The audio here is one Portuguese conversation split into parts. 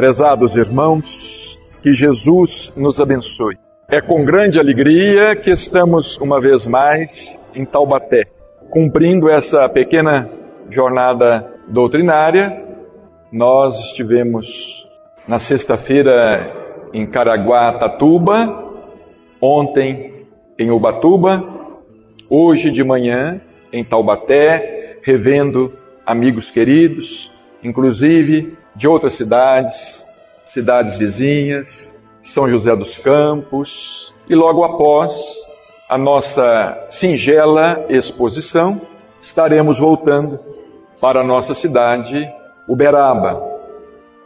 Prezados irmãos, que Jesus nos abençoe. É com grande alegria que estamos uma vez mais em Taubaté, cumprindo essa pequena jornada doutrinária. Nós estivemos na sexta-feira em Caraguatatuba, ontem em Ubatuba, hoje de manhã em Taubaté, revendo amigos queridos, inclusive de outras cidades, cidades vizinhas, São José dos Campos, e logo após a nossa singela exposição, estaremos voltando para a nossa cidade, Uberaba.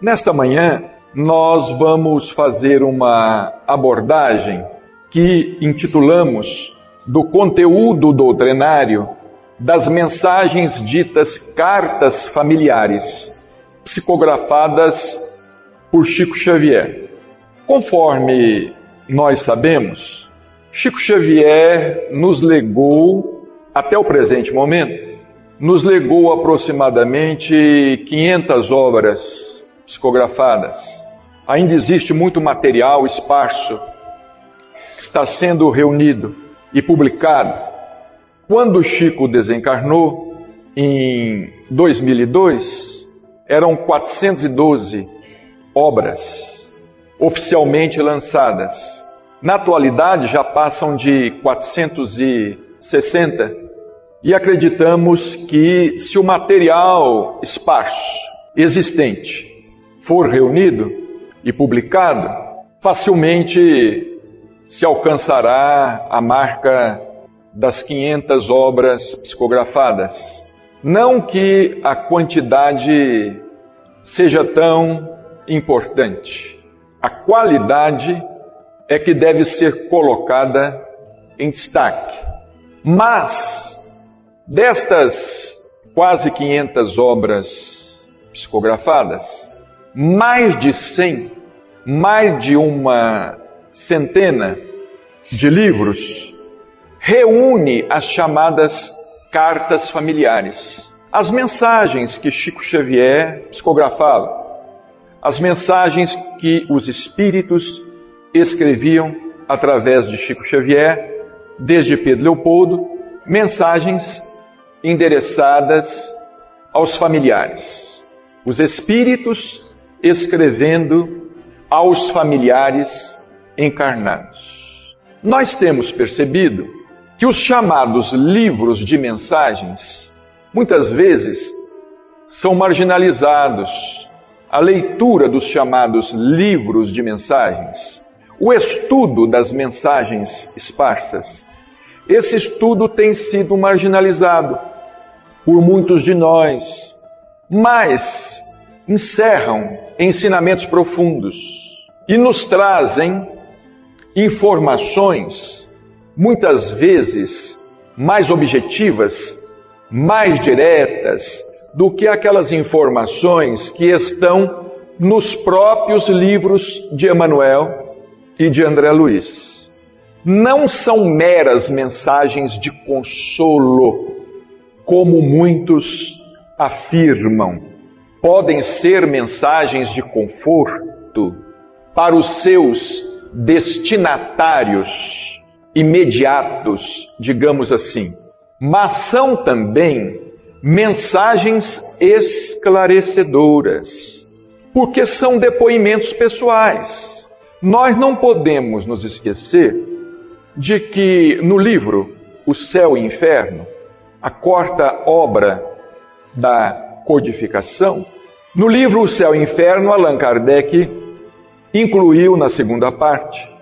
Nesta manhã, nós vamos fazer uma abordagem que intitulamos do conteúdo doutrinário das mensagens ditas cartas familiares psicografadas por Chico Xavier. Conforme nós sabemos, Chico Xavier nos legou, até o presente momento, nos legou aproximadamente 500 obras psicografadas. Ainda existe muito material esparso que está sendo reunido e publicado. Quando Chico desencarnou, em 2002, eram 412 obras oficialmente lançadas. Na atualidade já passam de 460 e acreditamos que se o material esparso existente for reunido e publicado, facilmente se alcançará a marca das 500 obras psicografadas. Não que a quantidade seja tão importante, a qualidade é que deve ser colocada em destaque. Mas, destas quase 500 obras psicografadas, mais de 100, mais de uma centena de livros reúne as chamadas cartas familiares. As mensagens que Chico Xavier psicografava, as mensagens que os espíritos escreviam através de Chico Xavier, desde Pedro Leopoldo, mensagens endereçadas aos familiares. Os espíritos escrevendo aos familiares encarnados. Nós temos percebido que os chamados livros de mensagens muitas vezes são marginalizados. A leitura dos chamados livros de mensagens, o estudo das mensagens esparsas, esse estudo tem sido marginalizado por muitos de nós, mas encerram ensinamentos profundos e nos trazem informações muitas vezes mais objetivas, mais diretas do que aquelas informações que estão nos próprios livros de Emmanuel e de André Luiz. Não são meras mensagens de consolo, como muitos afirmam. Podem ser mensagens de conforto para os seus destinatários imediatos, digamos assim, mas são também mensagens esclarecedoras, porque são depoimentos pessoais. Nós não podemos nos esquecer de que no livro O Céu e Inferno, a quarta obra da codificação, no livro O Céu e Inferno, Allan Kardec incluiu na segunda parte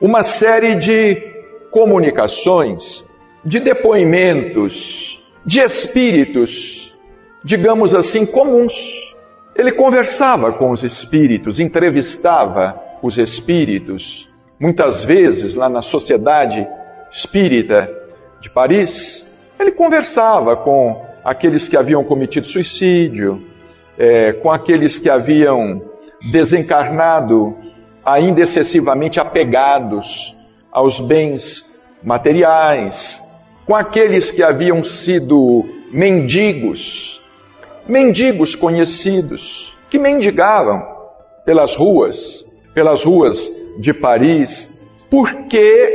uma série de comunicações, de depoimentos, de espíritos, digamos assim, comuns. Ele conversava com os espíritos, entrevistava os espíritos. Muitas vezes, lá na Sociedade Espírita de Paris, ele conversava com aqueles que haviam cometido suicídio, é, com aqueles que haviam desencarnado ainda excessivamente apegados aos bens materiais, com aqueles que haviam sido mendigos, mendigos conhecidos, que mendigavam pelas ruas, pelas ruas de Paris, porque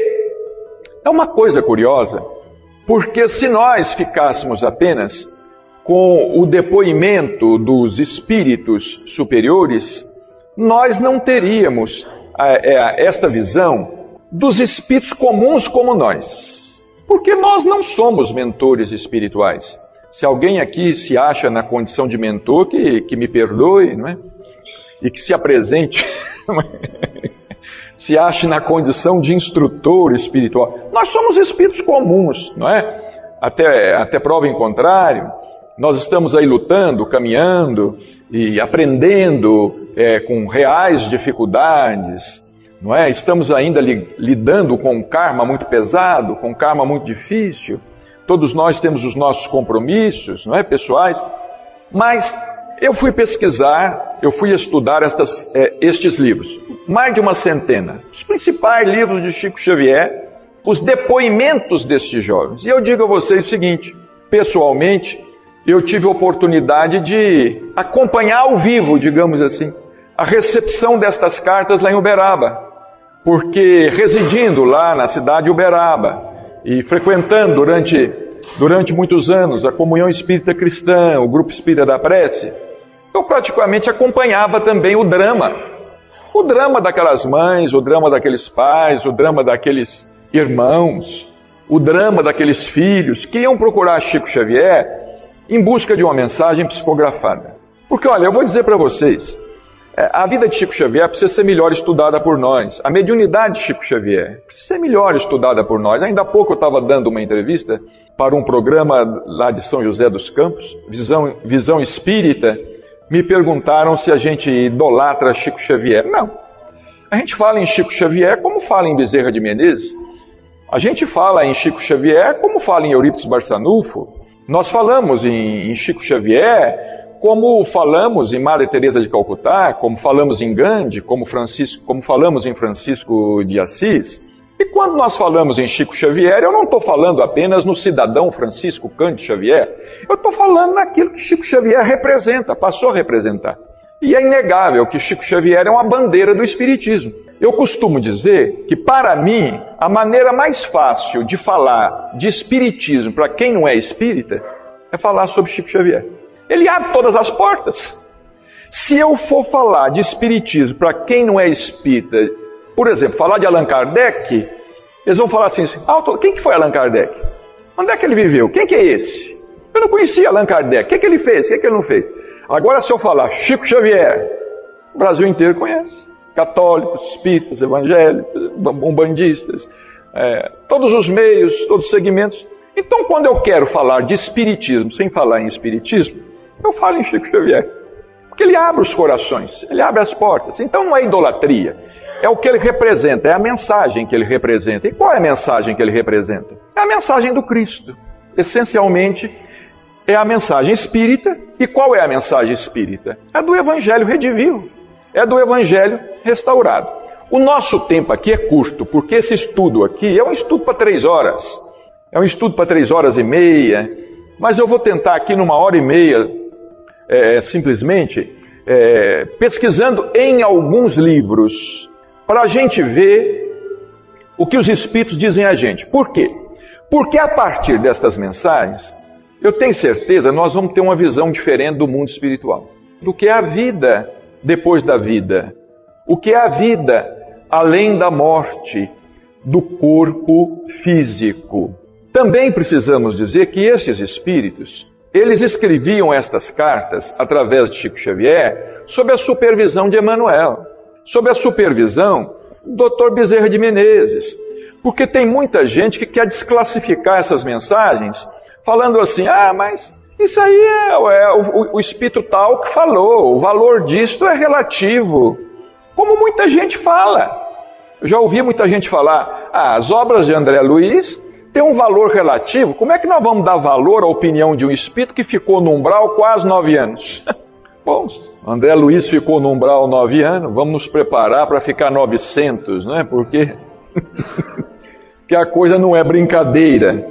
é uma coisa curiosa, porque se nós ficássemos apenas com o depoimento dos espíritos superiores, nós não teríamos é, é, esta visão dos espíritos comuns como nós. Porque nós não somos mentores espirituais. Se alguém aqui se acha na condição de mentor, que, que me perdoe, não é? E que se apresente, se ache na condição de instrutor espiritual. Nós somos espíritos comuns, não é? Até, até prova em contrário, nós estamos aí lutando, caminhando e aprendendo é, com reais dificuldades, não é? Estamos ainda li, lidando com um karma muito pesado, com um karma muito difícil. Todos nós temos os nossos compromissos, não é, pessoais. Mas eu fui pesquisar, eu fui estudar estas, é, estes livros, mais de uma centena, os principais livros de Chico Xavier, os depoimentos destes jovens. E eu digo a vocês o seguinte: pessoalmente, eu tive a oportunidade de acompanhar ao vivo, digamos assim, a recepção destas cartas lá em Uberaba, porque residindo lá na cidade de Uberaba e frequentando durante, durante muitos anos a comunhão espírita cristã, o grupo espírita da prece, eu praticamente acompanhava também o drama. O drama daquelas mães, o drama daqueles pais, o drama daqueles irmãos, o drama daqueles filhos que iam procurar Chico Xavier em busca de uma mensagem psicografada. Porque, olha, eu vou dizer para vocês, a vida de Chico Xavier precisa ser melhor estudada por nós. A mediunidade de Chico Xavier precisa ser melhor estudada por nós. Ainda há pouco eu estava dando uma entrevista para um programa lá de São José dos Campos, Visão, Visão Espírita. Me perguntaram se a gente idolatra Chico Xavier. Não. A gente fala em Chico Xavier como fala em Bezerra de Menezes. A gente fala em Chico Xavier como fala em Eurípides Barçanufo. Nós falamos em, em Chico Xavier, como falamos em Madre Teresa de Calcutá, como falamos em Gandhi, como, Francisco, como falamos em Francisco de Assis. E quando nós falamos em Chico Xavier, eu não estou falando apenas no cidadão Francisco Cândido Xavier, eu estou falando naquilo que Chico Xavier representa, passou a representar. E é inegável que Chico Xavier é uma bandeira do Espiritismo. Eu costumo dizer que, para mim, a maneira mais fácil de falar de espiritismo para quem não é espírita é falar sobre Chico Xavier. Ele abre todas as portas. Se eu for falar de espiritismo para quem não é espírita, por exemplo, falar de Allan Kardec, eles vão falar assim: ah, quem que foi Allan Kardec? Onde é que ele viveu? Quem que é esse? Eu não conhecia Allan Kardec. O que, que ele fez? O que, que ele não fez? Agora, se eu falar Chico Xavier, o Brasil inteiro conhece católicos, espíritas, evangélicos, umbandistas, é, todos os meios, todos os segmentos. Então, quando eu quero falar de espiritismo sem falar em espiritismo, eu falo em Chico Xavier. Porque ele abre os corações, ele abre as portas. Então não é idolatria, é o que ele representa, é a mensagem que ele representa. E qual é a mensagem que ele representa? É a mensagem do Cristo. Essencialmente, é a mensagem espírita. E qual é a mensagem espírita? É do Evangelho redivivo é do Evangelho restaurado. O nosso tempo aqui é curto, porque esse estudo aqui é um estudo para três horas, é um estudo para três horas e meia, mas eu vou tentar aqui numa hora e meia, é, simplesmente, é, pesquisando em alguns livros, para a gente ver o que os Espíritos dizem a gente. Por quê? Porque a partir destas mensagens, eu tenho certeza, nós vamos ter uma visão diferente do mundo espiritual, do que é a vida depois da vida? O que é a vida além da morte do corpo físico? Também precisamos dizer que estes espíritos, eles escreviam estas cartas através de Chico Xavier sob a supervisão de Emmanuel, sob a supervisão do Dr. Bezerra de Menezes, porque tem muita gente que quer desclassificar essas mensagens, falando assim: ah, mas isso aí é, é o, o, espírito tal que falou, o valor disto é relativo. Como muita gente fala. Eu já ouvi muita gente falar, ah, as obras de André Luiz têm um valor relativo. Como é que nós vamos dar valor à opinião de um espírito que ficou no umbral quase nove anos? Bom, André Luiz ficou no umbral nove anos, vamos nos preparar para ficar 900, né? Porque que a coisa não é brincadeira.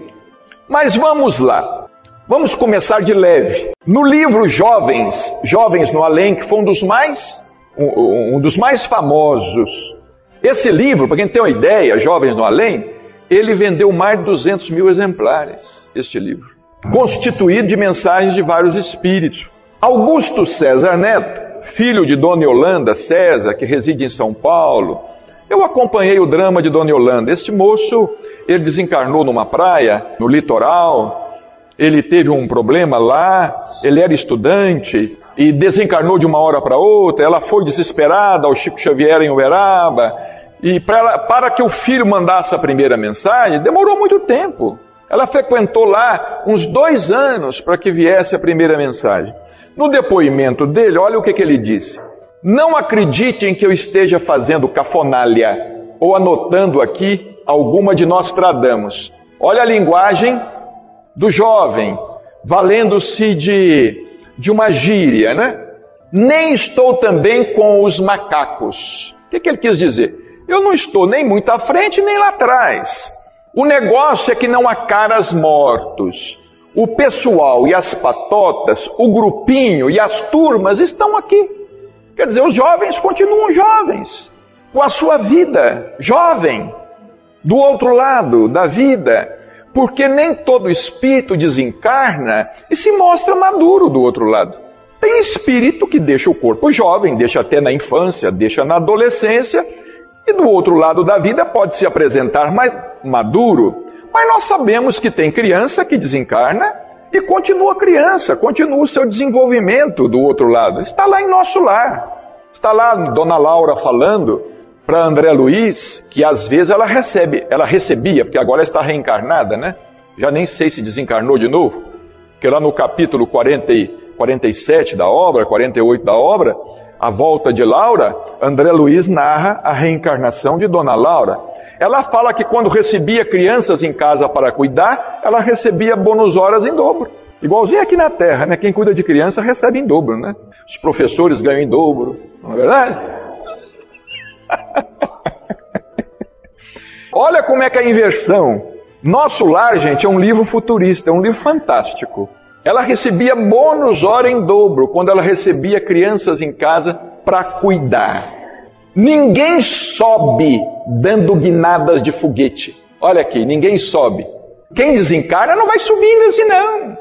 Mas vamos lá. Vamos começar de leve. No livro Jovens, Jovens no Além, que foi um dos mais um, um dos mais famosos. Esse livro, para quem tem uma ideia, Jovens no Além, ele vendeu mais de 200 mil exemplares, este livro, constituído de mensagens de vários espíritos. Augusto César Neto, filho de Dona Yolanda César, que reside em São Paulo, eu acompanhei o drama de Dona Yolanda. Este moço, ele desencarnou numa praia, no litoral, ele teve um problema lá, ele era estudante e desencarnou de uma hora para outra, ela foi desesperada ao Chico Xavier em Uberaba, e para, que o filho mandasse a primeira mensagem, demorou muito tempo. Ela frequentou lá uns dois anos para que viesse a primeira mensagem. No depoimento dele, olha o que, que ele disse. Não acreditem que eu esteja fazendo cafonália ou anotando aqui alguma de Nostradamus. Olha a linguagem do jovem, valendo-se de, de uma gíria, né? Nem estou também com os macacos. O que, que ele quis dizer? Eu não estou nem muito à frente nem lá atrás. O negócio é que não há caras mortos. O pessoal e as patotas, o grupinho e as turmas estão aqui. Quer dizer, os jovens continuam jovens, com a sua vida jovem, do outro lado da vida, porque nem todo espírito desencarna e se mostra maduro do outro lado. Tem espírito que deixa o corpo jovem, deixa até na infância, deixa na adolescência e do outro lado da vida pode se apresentar mais maduro, mas nós sabemos que tem criança que desencarna e continua criança, continua o seu desenvolvimento do outro lado. Está lá em nosso lar. Está lá Dona Laura falando para André Luiz que às vezes ela recebe, ela recebia, porque agora está reencarnada, né? Já nem sei se desencarnou de novo, porque lá no capítulo 40 e 47 da obra, 48 da obra, a Volta de Laura, André Luiz narra a reencarnação de Dona Laura. Ela fala que quando recebia crianças em casa para cuidar, ela recebia bônus horas em dobro. Igualzinho aqui na Terra, né? Quem cuida de criança recebe em dobro, né? Os professores ganham em dobro, não é verdade? Olha como é que é a inversão. Nosso Lar, gente, é um livro futurista, é um livro fantástico. Ela recebia bônus hora em dobro quando ela recebia crianças em casa para cuidar. Ninguém sobe dando guinadas de foguete. Olha aqui, ninguém sobe. Quem desencarna não vai subindo assim, não.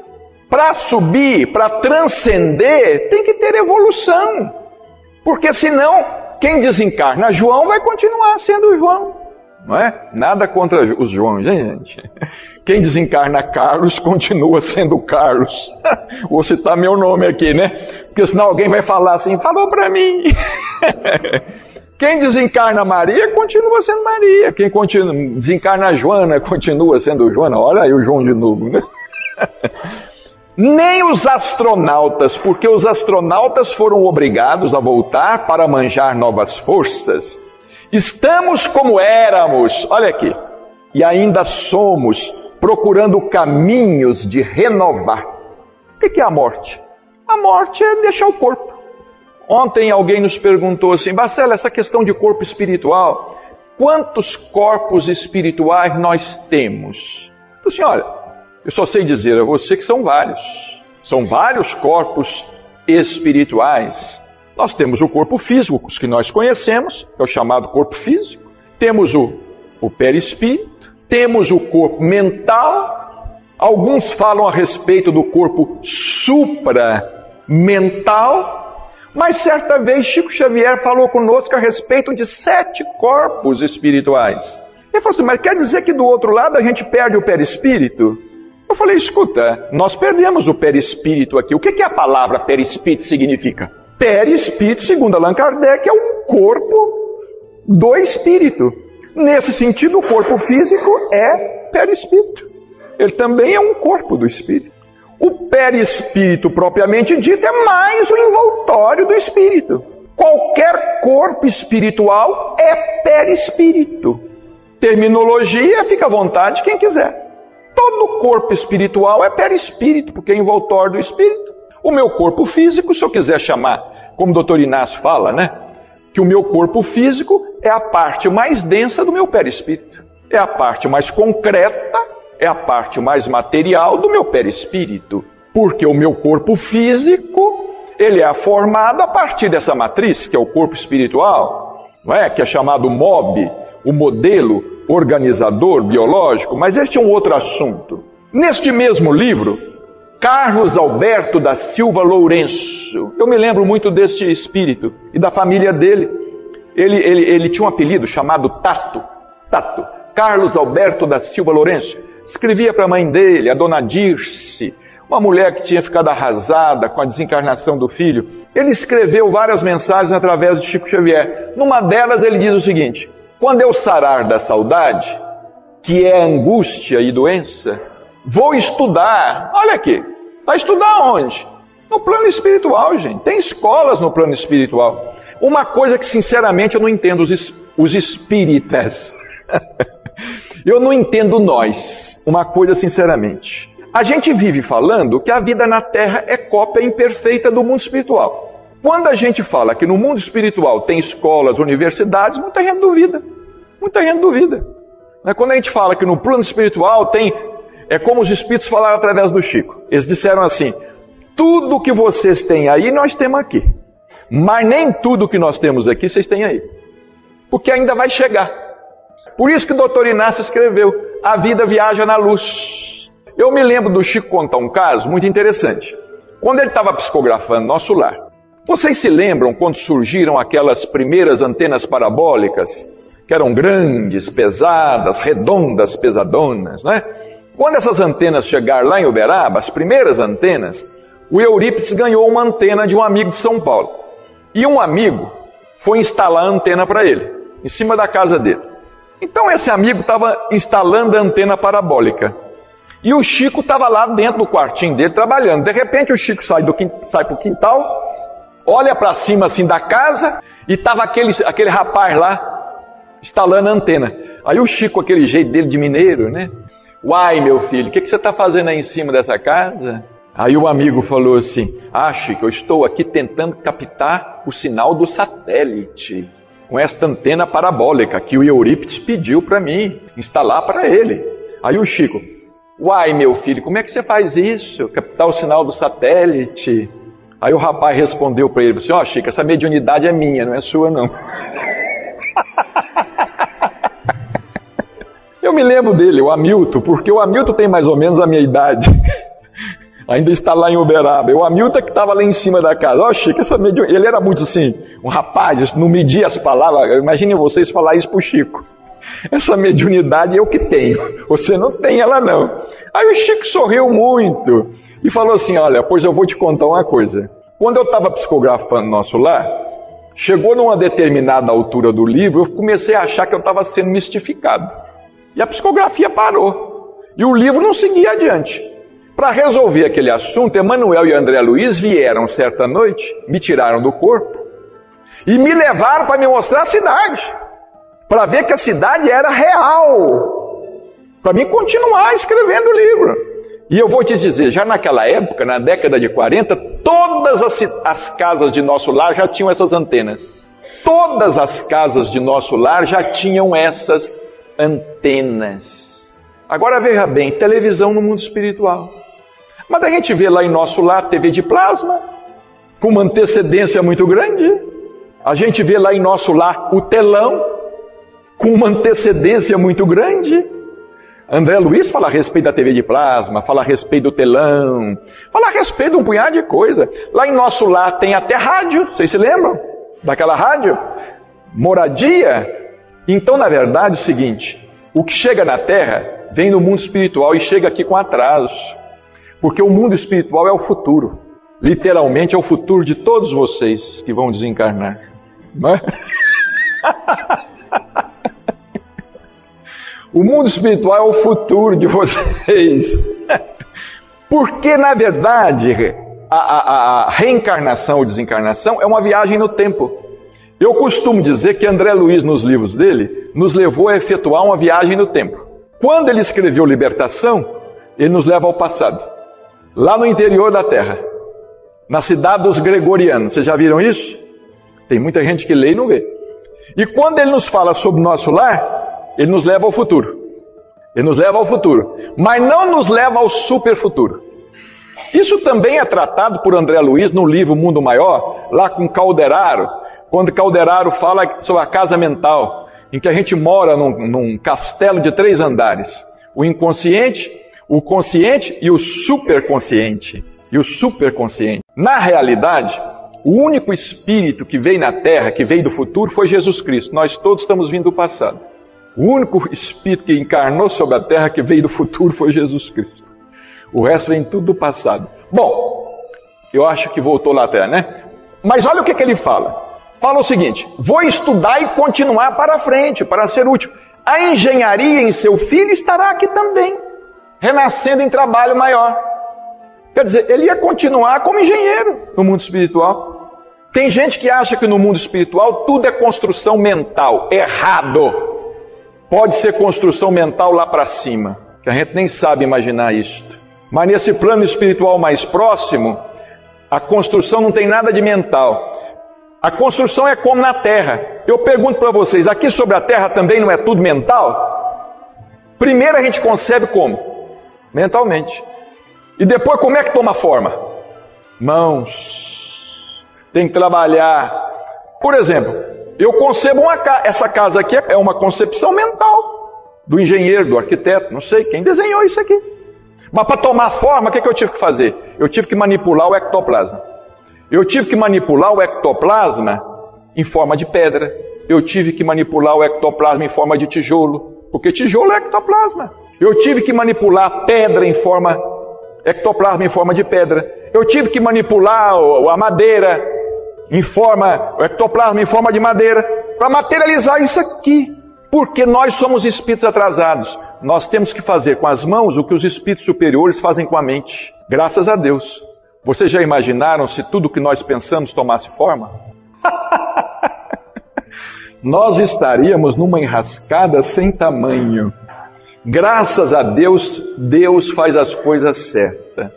Para subir, para transcender, tem que ter evolução. Porque senão, quem desencarna João vai continuar sendo João. Não é? Nada contra os Joões, gente? Quem desencarna Carlos continua sendo Carlos. Vou citar meu nome aqui, né? Porque senão alguém vai falar assim, falou para mim. Quem desencarna Maria continua sendo Maria. Quem continua, desencarna Joana continua sendo Joana. Olha aí o João de novo, né? Nem os astronautas, porque os astronautas foram obrigados a voltar para manjar novas forças. Estamos como éramos, olha aqui, e ainda somos procurando caminhos de renovar. O que é a morte? A morte é deixar o corpo. Ontem alguém nos perguntou assim, Bacela, essa questão de corpo espiritual, quantos corpos espirituais nós temos? Eu disse, olha, eu só sei dizer a você que são vários. São vários corpos espirituais. Nós temos o corpo físico, os que nós conhecemos, é o chamado corpo físico. Temos o, o perispírito temos o corpo mental, alguns falam a respeito do corpo supramental, mas certa vez Chico Xavier falou conosco a respeito de sete corpos espirituais. Ele falou assim: Mas quer dizer que do outro lado a gente perde o perispírito? Eu falei: Escuta, nós perdemos o perispírito aqui. O que, que a palavra perispírito significa? Perispírito, segundo Allan Kardec, é um corpo do espírito. Nesse sentido, o corpo físico é perispírito. Ele também é um corpo do espírito. O perispírito propriamente dito é mais o envoltório do espírito. Qualquer corpo espiritual é perispírito. Terminologia, fica à vontade quem quiser. Todo corpo espiritual é perispírito, porque é envoltório do espírito. O meu corpo físico, se eu quiser chamar, como o doutor Inácio fala, né? que o meu corpo físico é a parte mais densa do meu perispírito. É a parte mais concreta, é a parte mais material do meu perispírito. Porque o meu corpo físico, ele é formado a partir dessa matriz, que é o corpo espiritual, não é? que é chamado MOB, o modelo organizador biológico, mas este é um outro assunto. Neste mesmo livro, Carlos Alberto da Silva Lourenço, eu me lembro muito deste espírito e da família dele. Ele, ele, ele tinha um apelido chamado Tato. Tato. Carlos Alberto da Silva Lourenço. Escrevia para a mãe dele, a dona Dirce, uma mulher que tinha ficado arrasada com a desencarnação do filho. Ele escreveu várias mensagens através de Chico Xavier. Numa delas ele diz o seguinte: Quando eu sarar da saudade, que é angústia e doença, vou estudar. Olha aqui, vai estudar onde? No plano espiritual, gente. Tem escolas no plano espiritual. Uma coisa que sinceramente eu não entendo os, os espíritas. Eu não entendo nós, uma coisa sinceramente. A gente vive falando que a vida na Terra é cópia imperfeita do mundo espiritual. Quando a gente fala que no mundo espiritual tem escolas, universidades, muita gente duvida. Muita gente duvida. Quando a gente fala que no plano espiritual tem. É como os espíritos falaram através do Chico. Eles disseram assim: tudo que vocês têm aí, nós temos aqui. Mas nem tudo que nós temos aqui, vocês têm aí. Porque ainda vai chegar. Por isso que o doutor Inácio escreveu: A vida viaja na luz. Eu me lembro do Chico contar um caso muito interessante. Quando ele estava psicografando nosso lar, vocês se lembram quando surgiram aquelas primeiras antenas parabólicas, que eram grandes, pesadas, redondas, pesadonas, né? Quando essas antenas chegaram lá em Uberaba, as primeiras antenas, o Eurípides ganhou uma antena de um amigo de São Paulo. E um amigo foi instalar a antena para ele, em cima da casa dele. Então esse amigo estava instalando a antena parabólica. E o Chico estava lá dentro do quartinho dele trabalhando. De repente o Chico sai, do, sai para o quintal, olha para cima assim da casa e estava aquele, aquele rapaz lá instalando a antena. Aí o Chico, aquele jeito dele de mineiro, né? Uai, meu filho, o que, que você está fazendo aí em cima dessa casa? Aí o amigo falou assim: Ah, Chico, eu estou aqui tentando captar o sinal do satélite com esta antena parabólica que o Eurípides pediu para mim instalar para ele. Aí o Chico, uai meu filho, como é que você faz isso? Captar o sinal do satélite? Aí o rapaz respondeu para ele, ó oh, Chico, essa mediunidade é minha, não é sua não. Eu me lembro dele, o Hamilton, porque o Hamilton tem mais ou menos a minha idade. ainda está lá em Uberaba. O Hamilton que estava lá em cima da casa. Ó, oh, Chico, essa mediu... ele era muito assim, um rapaz, não media as palavras. Imaginem vocês falar isso para o Chico. Essa mediunidade eu que tenho, você não tem ela não. Aí o Chico sorriu muito e falou assim: Olha, pois eu vou te contar uma coisa. Quando eu estava psicografando nosso lar, chegou numa determinada altura do livro, eu comecei a achar que eu estava sendo mistificado. E a psicografia parou. E o livro não seguia adiante. Para resolver aquele assunto, Emanuel e André Luiz vieram certa noite, me tiraram do corpo e me levaram para me mostrar a cidade, para ver que a cidade era real, para mim continuar escrevendo o livro. E eu vou te dizer, já naquela época, na década de 40, todas as, as casas de nosso lar já tinham essas antenas. Todas as casas de nosso lar já tinham essas antenas. Agora veja bem, televisão no mundo espiritual. Mas a gente vê lá em nosso lar TV de plasma, com uma antecedência muito grande. A gente vê lá em nosso lar o telão, com uma antecedência muito grande. André Luiz fala a respeito da TV de plasma, fala a respeito do telão, fala a respeito de um punhado de coisa. Lá em nosso lar tem até rádio, vocês se lembram daquela rádio? Moradia. Então, na verdade, é o seguinte: o que chega na terra vem no mundo espiritual e chega aqui com atraso. Porque o mundo espiritual é o futuro. Literalmente é o futuro de todos vocês que vão desencarnar. Não é? o mundo espiritual é o futuro de vocês. Porque, na verdade, a, a, a reencarnação ou desencarnação é uma viagem no tempo. Eu costumo dizer que André Luiz, nos livros dele, nos levou a efetuar uma viagem no tempo. Quando ele escreveu Libertação, ele nos leva ao passado lá no interior da terra, na cidade dos Gregorianos. Vocês já viram isso? Tem muita gente que lê e não vê. E quando ele nos fala sobre o nosso lar, ele nos leva ao futuro. Ele nos leva ao futuro, mas não nos leva ao super futuro. Isso também é tratado por André Luiz no livro Mundo Maior, lá com Calderaro, quando Calderaro fala sobre a casa mental, em que a gente mora num, num castelo de três andares: o inconsciente, o consciente e o superconsciente. E o superconsciente. Na realidade, o único espírito que veio na Terra, que veio do futuro, foi Jesus Cristo. Nós todos estamos vindo do passado. O único espírito que encarnou sobre a Terra, que veio do futuro, foi Jesus Cristo. O resto vem tudo do passado. Bom, eu acho que voltou lá até, né? Mas olha o que, que ele fala. Fala o seguinte: vou estudar e continuar para frente, para ser útil. A engenharia em seu filho estará aqui também, renascendo em trabalho maior. Quer dizer, ele ia continuar como engenheiro no mundo espiritual. Tem gente que acha que no mundo espiritual tudo é construção mental. Errado. Pode ser construção mental lá para cima, que a gente nem sabe imaginar isto. Mas nesse plano espiritual mais próximo, a construção não tem nada de mental. A construção é como na terra. Eu pergunto para vocês, aqui sobre a terra também não é tudo mental? Primeiro a gente concebe como? Mentalmente. E depois como é que toma forma? Mãos. Tem que trabalhar. Por exemplo, eu concebo uma casa. Essa casa aqui é uma concepção mental do engenheiro, do arquiteto, não sei quem desenhou isso aqui. Mas para tomar forma, o que, que eu tive que fazer? Eu tive que manipular o ectoplasma. Eu tive que manipular o ectoplasma em forma de pedra. Eu tive que manipular o ectoplasma em forma de tijolo, porque tijolo é ectoplasma. Eu tive que manipular pedra em forma ectoplasma em forma de pedra. Eu tive que manipular a madeira em forma, ectoplasma em forma de madeira, para materializar isso aqui. Porque nós somos espíritos atrasados. Nós temos que fazer com as mãos o que os espíritos superiores fazem com a mente. Graças a Deus. Vocês já imaginaram se tudo que nós pensamos tomasse forma? nós estaríamos numa enrascada sem tamanho. Graças a Deus, Deus faz as coisas certas.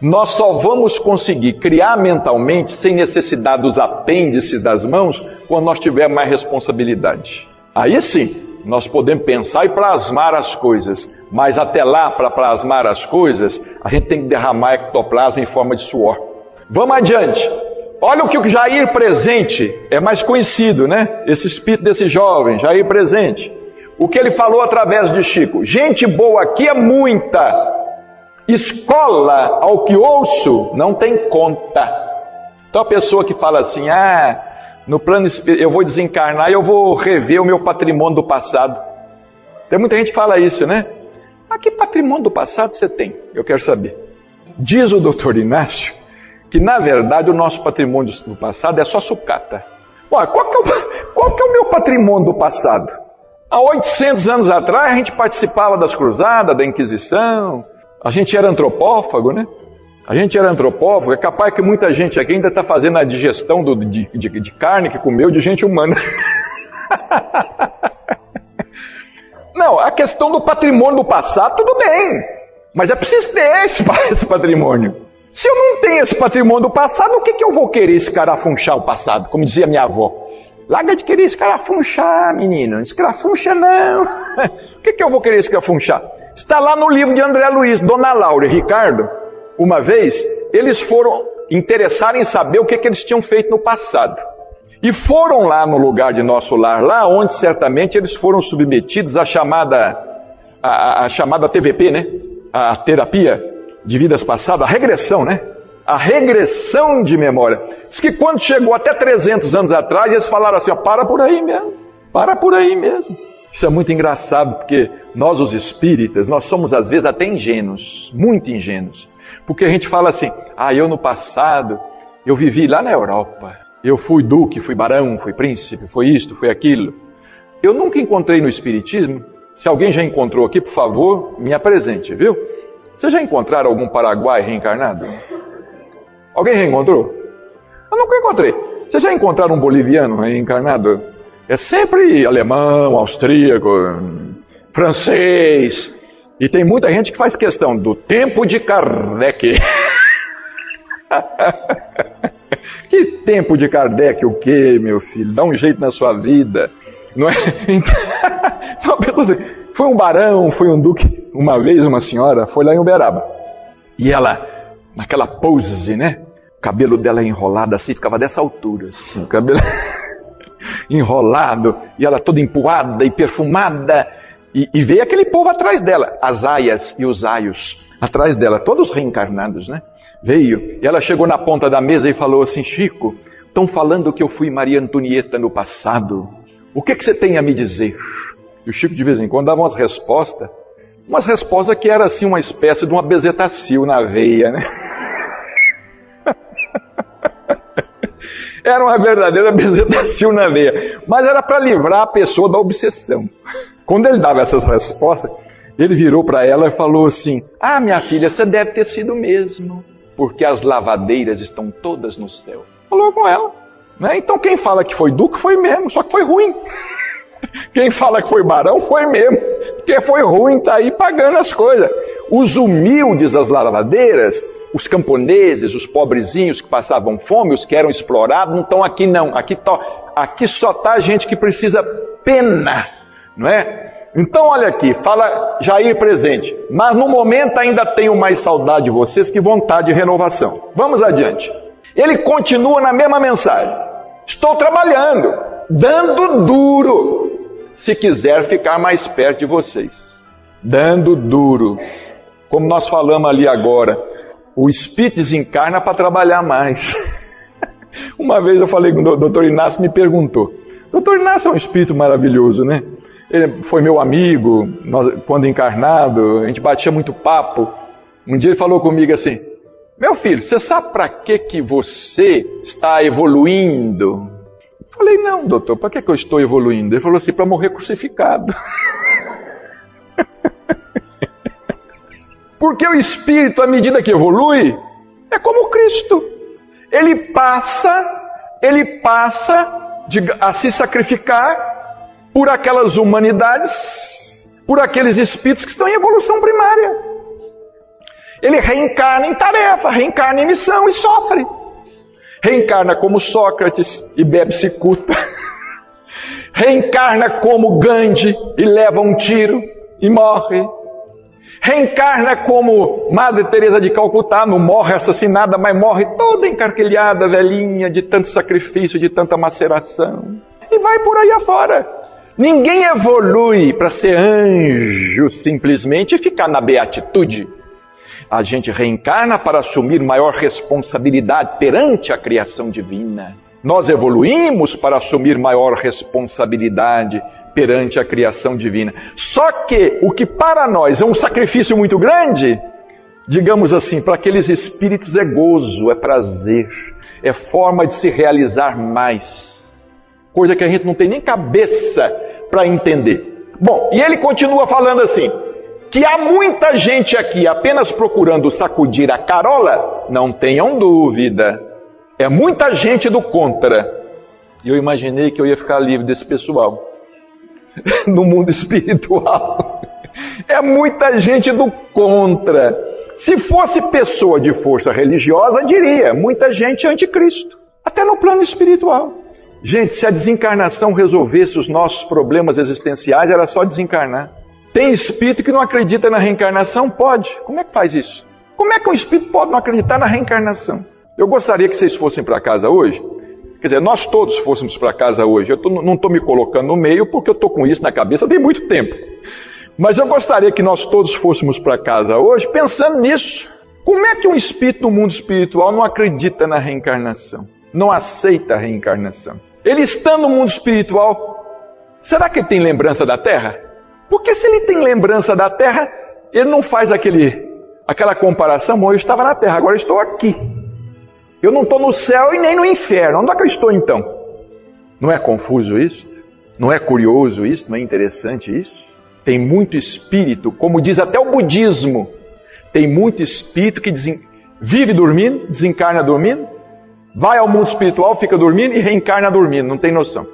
Nós só vamos conseguir criar mentalmente sem necessidade dos apêndices das mãos quando nós tivermos mais responsabilidade. Aí sim, nós podemos pensar e plasmar as coisas, mas até lá, para plasmar as coisas, a gente tem que derramar ectoplasma em forma de suor. Vamos adiante. Olha o que o Jair presente é mais conhecido, né? Esse espírito desse jovem, Jair presente. O que ele falou através de Chico: gente boa aqui é muita, escola ao que ouço não tem conta. Então a pessoa que fala assim, ah, no plano eu vou desencarnar e eu vou rever o meu patrimônio do passado. Tem muita gente que fala isso, né? Ah, que patrimônio do passado você tem? Eu quero saber. Diz o doutor Inácio que, na verdade, o nosso patrimônio do passado é só sucata. Ué, qual que, é o, qual que é o meu patrimônio do passado? Há 800 anos atrás, a gente participava das cruzadas, da Inquisição, a gente era antropófago, né? A gente era antropófago, é capaz que muita gente aqui ainda está fazendo a digestão do, de, de, de carne que comeu de gente humana. Não, a questão do patrimônio do passado, tudo bem. Mas é preciso ter esse, esse patrimônio. Se eu não tenho esse patrimônio do passado, o que, que eu vou querer escarafunchar o passado? Como dizia minha avó. Larga de querer escarafunchar, menino. Escarafuncha não. o que, que eu vou querer escarafunchar? Está lá no livro de André Luiz, Dona Laura e Ricardo uma vez, eles foram interessar em saber o que, que eles tinham feito no passado. E foram lá no lugar de nosso lar, lá onde certamente eles foram submetidos à chamada, à, à chamada TVP, né? A terapia de vidas passadas, a regressão, né? A regressão de memória. Diz que quando chegou até 300 anos atrás, eles falaram assim: ó, para por aí mesmo, para por aí mesmo. Isso é muito engraçado, porque nós, os espíritas, nós somos às vezes até ingênuos, muito ingênuos. Porque a gente fala assim: ah, eu no passado, eu vivi lá na Europa. Eu fui duque, fui barão, fui príncipe, foi isto, foi aquilo. Eu nunca encontrei no Espiritismo. Se alguém já encontrou aqui, por favor, me apresente, viu? Vocês já encontraram algum paraguai reencarnado? Alguém reencontrou? Eu nunca encontrei. Vocês já encontraram um boliviano reencarnado? É sempre alemão, austríaco, francês, e tem muita gente que faz questão do tempo de Kardec. que tempo de Kardec o quê, meu filho? Dá um jeito na sua vida. Não é? Então, assim, foi um barão, foi um duque. Uma vez uma senhora foi lá em Uberaba. E ela naquela pose, né? O cabelo dela enrolado assim, ficava dessa altura, assim, o cabelo enrolado, e ela toda empoada e perfumada, e, e veio aquele povo atrás dela, as aias e os aios atrás dela, todos reencarnados, né? Veio, e ela chegou na ponta da mesa e falou assim: Chico, estão falando que eu fui Maria Antonieta no passado, o que, que você tem a me dizer? E o Chico de vez em quando dava umas respostas, umas respostas que era assim uma espécie de uma bezetacil na veia, né? era uma verdadeira bezetacil na veia, mas era para livrar a pessoa da obsessão. Quando ele dava essas respostas, ele virou para ela e falou assim: Ah, minha filha, você deve ter sido mesmo, porque as lavadeiras estão todas no céu. Falou com ela. Né? Então quem fala que foi duque foi mesmo, só que foi ruim. Quem fala que foi barão foi mesmo, porque foi ruim, tá aí pagando as coisas. Os humildes, as lavadeiras, os camponeses, os pobrezinhos que passavam fome, os que eram explorados, não estão aqui não. Aqui, to, aqui só está gente que precisa pena, não é? Então olha aqui, fala Jair presente, mas no momento ainda tenho mais saudade de vocês que vontade de renovação. Vamos adiante. Ele continua na mesma mensagem. Estou trabalhando, dando duro, se quiser ficar mais perto de vocês. Dando duro. Como nós falamos ali agora, o espírito desencarna para trabalhar mais. Uma vez eu falei com o doutor Inácio, me perguntou. Doutor Inácio é um espírito maravilhoso, né? Ele foi meu amigo, nós, quando encarnado, a gente batia muito papo. Um dia ele falou comigo assim: Meu filho, você sabe para que, que você está evoluindo? Eu falei: Não, doutor, para que, que eu estou evoluindo? Ele falou assim: Para morrer crucificado. Porque o espírito, à medida que evolui, é como Cristo. Ele passa, ele passa de, a se sacrificar por aquelas humanidades, por aqueles espíritos que estão em evolução primária. Ele reencarna em tarefa, reencarna em missão e sofre. Reencarna como Sócrates e bebe cicuta. Reencarna como Gandhi e leva um tiro e morre. Reencarna como Madre Teresa de Calcutá, não morre assassinada, mas morre toda encarquilhada, velhinha, de tanto sacrifício, de tanta maceração. E vai por aí afora. Ninguém evolui para ser anjo simplesmente e ficar na beatitude. A gente reencarna para assumir maior responsabilidade perante a criação divina. Nós evoluímos para assumir maior responsabilidade perante a criação divina. Só que o que para nós é um sacrifício muito grande, digamos assim, para aqueles espíritos é gozo, é prazer, é forma de se realizar mais. Coisa que a gente não tem nem cabeça para entender. Bom, e ele continua falando assim: que há muita gente aqui apenas procurando sacudir a carola, não tenham dúvida. É muita gente do contra. E eu imaginei que eu ia ficar livre desse pessoal. no mundo espiritual. É muita gente do contra. Se fosse pessoa de força religiosa, diria muita gente anticristo, até no plano espiritual. Gente, se a desencarnação resolvesse os nossos problemas existenciais, era só desencarnar. Tem espírito que não acredita na reencarnação? Pode. Como é que faz isso? Como é que um espírito pode não acreditar na reencarnação? Eu gostaria que vocês fossem para casa hoje Quer dizer, nós todos fôssemos para casa hoje. Eu tô, não estou me colocando no meio porque eu estou com isso na cabeça tem muito tempo. Mas eu gostaria que nós todos fôssemos para casa hoje pensando nisso. Como é que um espírito no mundo espiritual não acredita na reencarnação? Não aceita a reencarnação? Ele está no mundo espiritual, será que ele tem lembrança da terra? Porque se ele tem lembrança da terra, ele não faz aquele, aquela comparação, bom, eu estava na terra, agora estou aqui. Eu não estou no céu e nem no inferno. Onde é que eu estou então? Não é confuso isso? Não é curioso isso? Não é interessante isso? Tem muito espírito, como diz até o budismo, tem muito espírito que vive dormindo, desencarna dormindo, vai ao mundo espiritual, fica dormindo e reencarna dormindo, não tem noção.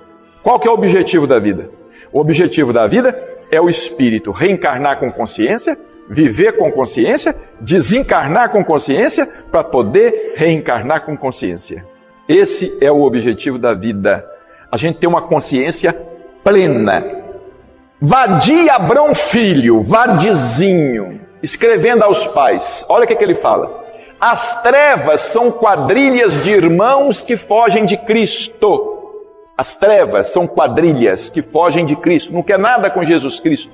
Qual que é o objetivo da vida? O objetivo da vida é o espírito reencarnar com consciência, viver com consciência, desencarnar com consciência, para poder reencarnar com consciência. Esse é o objetivo da vida. A gente tem uma consciência plena. Vadi Abrão Filho, Vadizinho, escrevendo aos pais, olha o que, que ele fala. As trevas são quadrilhas de irmãos que fogem de Cristo. As trevas são quadrilhas que fogem de Cristo, não quer nada com Jesus Cristo,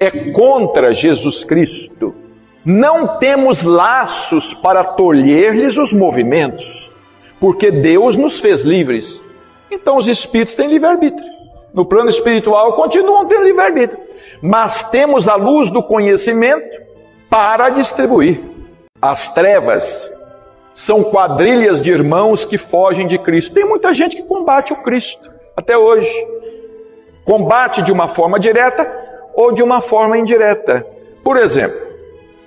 é contra Jesus Cristo. Não temos laços para tolher-lhes os movimentos, porque Deus nos fez livres. Então os espíritos têm livre-arbítrio. No plano espiritual continuam tendo livre-arbítrio, mas temos a luz do conhecimento para distribuir. As trevas são quadrilhas de irmãos que fogem de Cristo. Tem muita gente que combate o Cristo até hoje. Combate de uma forma direta ou de uma forma indireta. Por exemplo,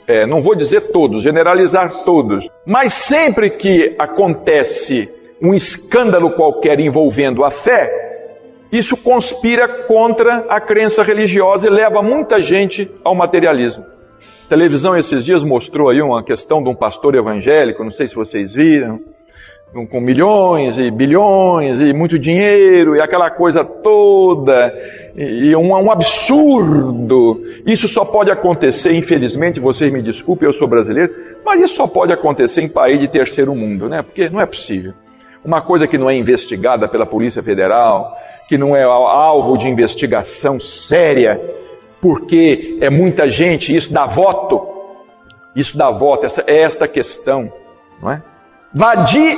é, não vou dizer todos, generalizar todos, mas sempre que acontece um escândalo qualquer envolvendo a fé, isso conspira contra a crença religiosa e leva muita gente ao materialismo. A televisão esses dias mostrou aí uma questão de um pastor evangélico, não sei se vocês viram, com milhões e bilhões e muito dinheiro e aquela coisa toda, e um, um absurdo. Isso só pode acontecer, infelizmente, vocês me desculpem, eu sou brasileiro, mas isso só pode acontecer em país de terceiro mundo, né? Porque não é possível. Uma coisa que não é investigada pela Polícia Federal, que não é alvo de investigação séria, porque é muita gente, isso dá voto, isso dá voto, essa, é esta questão, não é? Vadi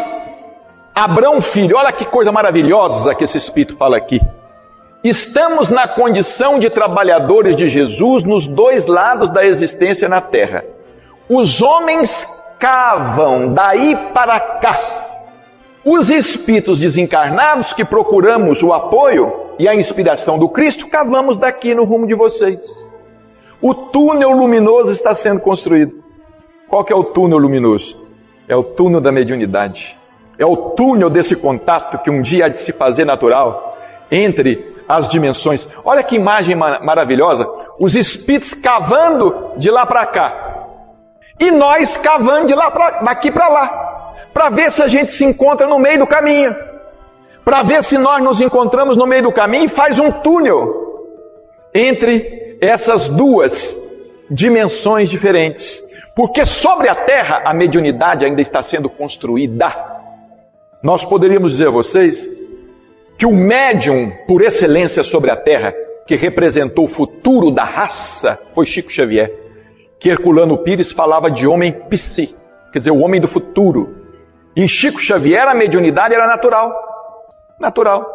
Abrão Filho, olha que coisa maravilhosa que esse Espírito fala aqui. Estamos na condição de trabalhadores de Jesus nos dois lados da existência na terra. Os homens cavam daí para cá os espíritos desencarnados que procuramos o apoio e a inspiração do Cristo, cavamos daqui no rumo de vocês. O túnel luminoso está sendo construído. Qual que é o túnel luminoso? É o túnel da mediunidade. É o túnel desse contato que um dia há de se fazer natural entre as dimensões. Olha que imagem maravilhosa. Os espíritos cavando de lá para cá. E nós cavando de lá pra, daqui para lá para ver se a gente se encontra no meio do caminho, para ver se nós nos encontramos no meio do caminho e faz um túnel entre essas duas dimensões diferentes. Porque sobre a terra a mediunidade ainda está sendo construída. Nós poderíamos dizer a vocês que o médium por excelência sobre a terra, que representou o futuro da raça, foi Chico Xavier. Que Herculano Pires falava de homem psi, quer dizer, o homem do futuro, em Chico Xavier, a mediunidade era natural. Natural.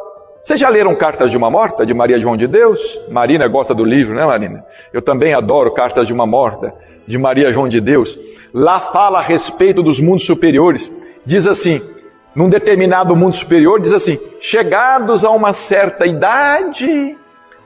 Vocês já leram Cartas de uma Morta, de Maria João de Deus? Marina gosta do livro, né, Marina? Eu também adoro Cartas de uma Morta, de Maria João de Deus. Lá fala a respeito dos mundos superiores. Diz assim, num determinado mundo superior, diz assim: chegados a uma certa idade,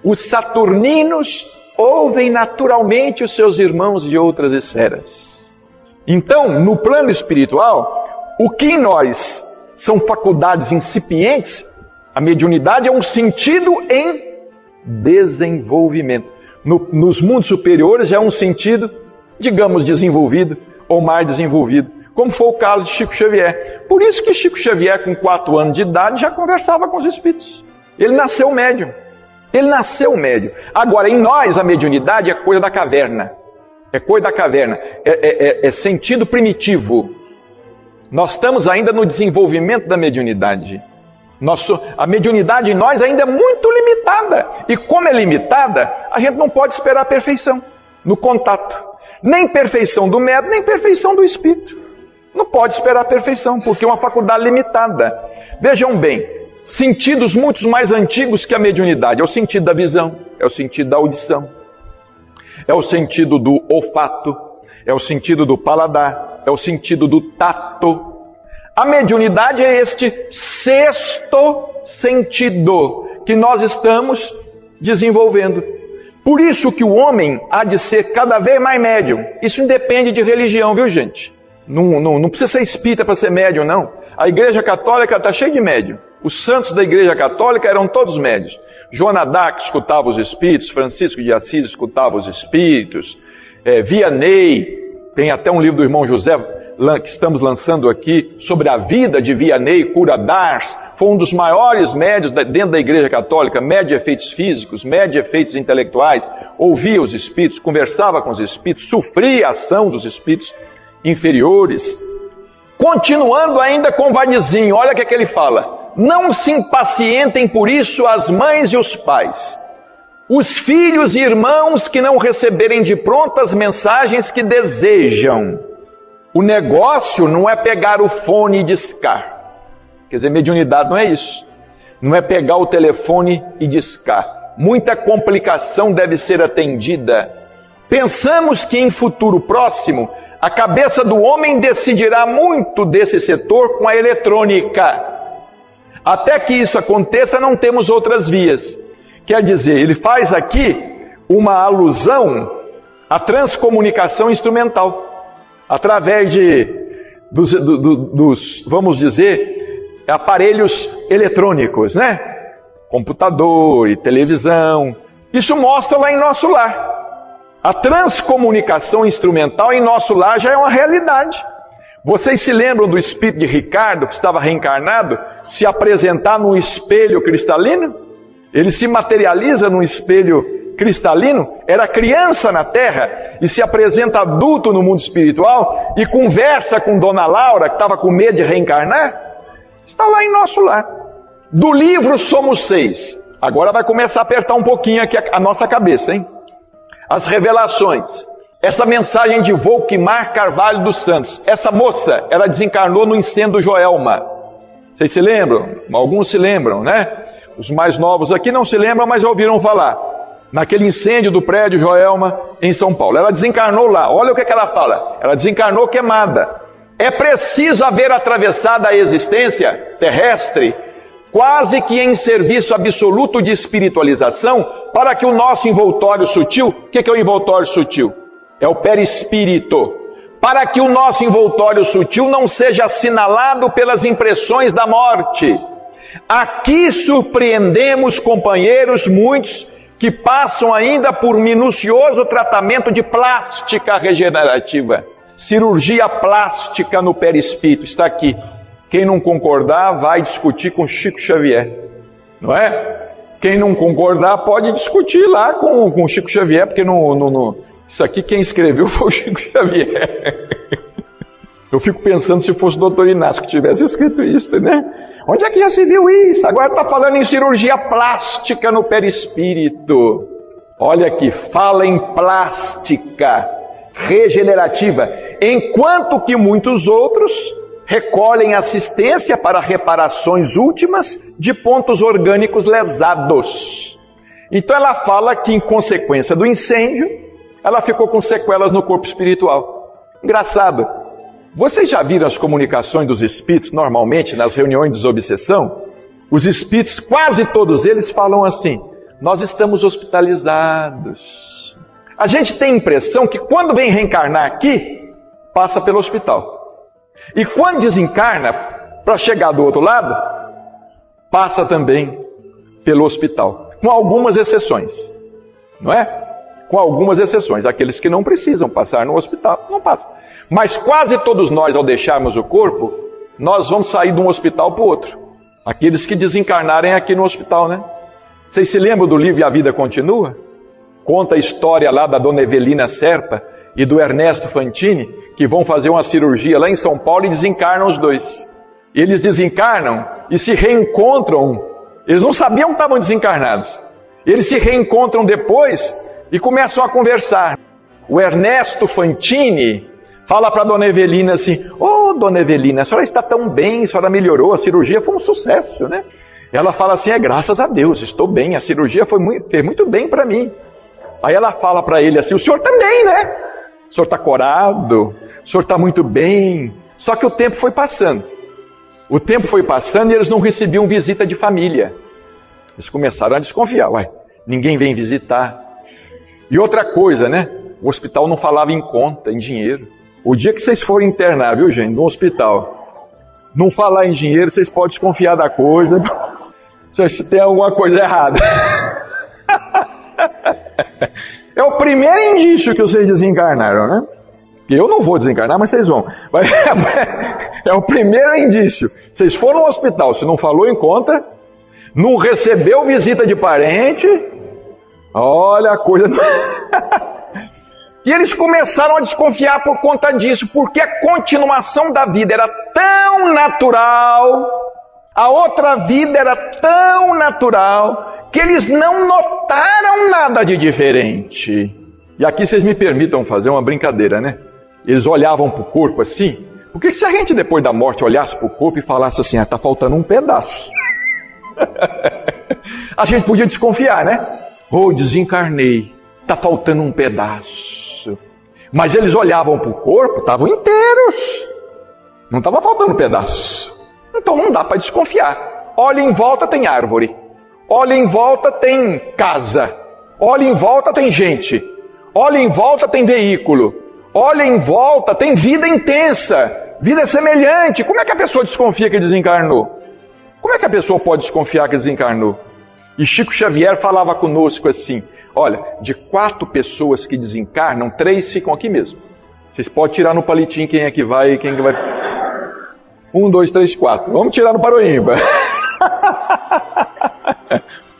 os saturninos ouvem naturalmente os seus irmãos de outras esferas. Então, no plano espiritual, o que nós são faculdades incipientes, a mediunidade é um sentido em desenvolvimento. No, nos mundos superiores é um sentido, digamos, desenvolvido ou mais desenvolvido, como foi o caso de Chico Xavier. Por isso que Chico Xavier, com quatro anos de idade, já conversava com os espíritos. Ele nasceu médium. Ele nasceu médium. Agora, em nós, a mediunidade é coisa da caverna. É coisa da caverna. É, é, é, é sentido primitivo. Nós estamos ainda no desenvolvimento da mediunidade. Nosso, a mediunidade em nós ainda é muito limitada. E como é limitada, a gente não pode esperar a perfeição no contato. Nem perfeição do médium, nem perfeição do espírito. Não pode esperar a perfeição, porque é uma faculdade limitada. Vejam bem, sentidos muito mais antigos que a mediunidade. É o sentido da visão, é o sentido da audição, é o sentido do olfato, é o sentido do paladar, é o sentido do tato. A mediunidade é este sexto sentido que nós estamos desenvolvendo. Por isso que o homem há de ser cada vez mais médium. Isso independe de religião, viu gente? Não, não, não precisa ser espírita para ser médium, não. A igreja católica está cheia de médium. Os santos da igreja católica eram todos médios. D'Arc escutava os espíritos, Francisco de Assis escutava os espíritos, é, Vianney, tem até um livro do irmão José que estamos lançando aqui sobre a vida de Vianney Cura Dars. Foi um dos maiores médios dentro da Igreja Católica, mede efeitos físicos, mede efeitos intelectuais, ouvia os espíritos, conversava com os espíritos, sofria a ação dos espíritos inferiores. Continuando ainda com o vadizinho, olha o que, é que ele fala. Não se impacientem por isso as mães e os pais, os filhos e irmãos que não receberem de pronto as mensagens que desejam. O negócio não é pegar o fone e discar. Quer dizer, mediunidade não é isso. Não é pegar o telefone e discar. Muita complicação deve ser atendida. Pensamos que em futuro próximo a cabeça do homem decidirá muito desse setor com a eletrônica. Até que isso aconteça, não temos outras vias. Quer dizer, ele faz aqui uma alusão à transcomunicação instrumental, através de, dos, do, dos vamos dizer, aparelhos eletrônicos, né? Computador e televisão. Isso mostra lá em nosso lar. A transcomunicação instrumental em nosso lar já é uma realidade. Vocês se lembram do espírito de Ricardo, que estava reencarnado, se apresentar num espelho cristalino? Ele se materializa num espelho cristalino, era criança na terra e se apresenta adulto no mundo espiritual e conversa com Dona Laura, que estava com medo de reencarnar? Está lá em nosso lar. Do livro Somos Seis. Agora vai começar a apertar um pouquinho aqui a, a nossa cabeça, hein? as revelações. Essa mensagem de Volkmar Carvalho dos Santos. Essa moça, ela desencarnou no incêndio Joelma. Vocês se lembram? Alguns se lembram, né? Os mais novos aqui não se lembram, mas ouviram falar. Naquele incêndio do prédio Joelma em São Paulo. Ela desencarnou lá. Olha o que, é que ela fala. Ela desencarnou queimada. É preciso haver atravessado a existência terrestre quase que em serviço absoluto de espiritualização, para que o nosso envoltório sutil, o que é o envoltório sutil? É o perispírito. Para que o nosso envoltório sutil não seja assinalado pelas impressões da morte. Aqui surpreendemos companheiros, muitos que passam ainda por minucioso tratamento de plástica regenerativa. Cirurgia plástica no perispírito, está aqui. Quem não concordar vai discutir com Chico Xavier, não é? Quem não concordar pode discutir lá com, com Chico Xavier, porque no, isso aqui quem escreveu foi o Chico Xavier. Eu fico pensando se fosse o doutor Inácio que tivesse escrito isso, né? Onde é que já se viu isso? Agora está falando em cirurgia plástica no perispírito. Olha aqui, fala em plástica regenerativa, enquanto que muitos outros recolhem assistência para reparações últimas de pontos orgânicos lesados. Então ela fala que, em consequência do incêndio, ela ficou com sequelas no corpo espiritual. Engraçado. Vocês já viram as comunicações dos espíritos normalmente nas reuniões de desobsessão? Os espíritos, quase todos eles, falam assim: Nós estamos hospitalizados. A gente tem a impressão que quando vem reencarnar aqui, passa pelo hospital. E quando desencarna, para chegar do outro lado, passa também pelo hospital, com algumas exceções, não é? Com algumas exceções, aqueles que não precisam passar no hospital, não passam. Mas quase todos nós, ao deixarmos o corpo, nós vamos sair de um hospital para o outro. Aqueles que desencarnarem aqui no hospital, né? Vocês se lembram do livro a Vida Continua? Conta a história lá da dona Evelina Serpa e do Ernesto Fantini, que vão fazer uma cirurgia lá em São Paulo e desencarnam os dois. Eles desencarnam e se reencontram. Eles não sabiam que estavam desencarnados. Eles se reencontram depois e começam a conversar. O Ernesto Fantini fala para dona Evelina assim: Ô oh, dona Evelina, a senhora está tão bem, a senhora melhorou, a cirurgia foi um sucesso, né? Ela fala assim: é graças a Deus, estou bem, a cirurgia foi muito, fez muito bem para mim. Aí ela fala para ele assim: o senhor também, né? o senhor está corado, o senhor está muito bem. Só que o tempo foi passando. O tempo foi passando e eles não recebiam visita de família. Eles começaram a desconfiar, uai, ninguém vem visitar. E outra coisa, né? O hospital não falava em conta, em dinheiro. O dia que vocês forem internar, viu, gente, no hospital, não falar em dinheiro, vocês podem desconfiar da coisa. Se tem alguma coisa errada. É o primeiro indício que vocês desencarnaram, né? Eu não vou desencarnar, mas vocês vão. É o primeiro indício. Vocês foram ao hospital, se não falou em conta, não recebeu visita de parente, olha a coisa. E eles começaram a desconfiar por conta disso, porque a continuação da vida era tão natural, a outra vida era tão natural, que eles não notaram nada de diferente. E aqui vocês me permitam fazer uma brincadeira, né? Eles olhavam para o corpo assim. Por que se a gente depois da morte olhasse para o corpo e falasse assim, ah, tá faltando um pedaço? a gente podia desconfiar, né? Oh, desencarnei, tá faltando um pedaço. Mas eles olhavam para o corpo, estavam inteiros. Não estava faltando um pedaço. Então não dá para desconfiar. Olha em volta tem árvore. Olha em volta tem casa. Olha em volta tem gente. Olha em volta tem veículo olha em volta, tem vida intensa, vida semelhante. Como é que a pessoa desconfia que desencarnou? Como é que a pessoa pode desconfiar que desencarnou? E Chico Xavier falava conosco assim: olha, de quatro pessoas que desencarnam, três ficam aqui mesmo. Vocês podem tirar no palitinho quem é que vai e quem é que vai. Um, dois, três, quatro. Vamos tirar no paroímba.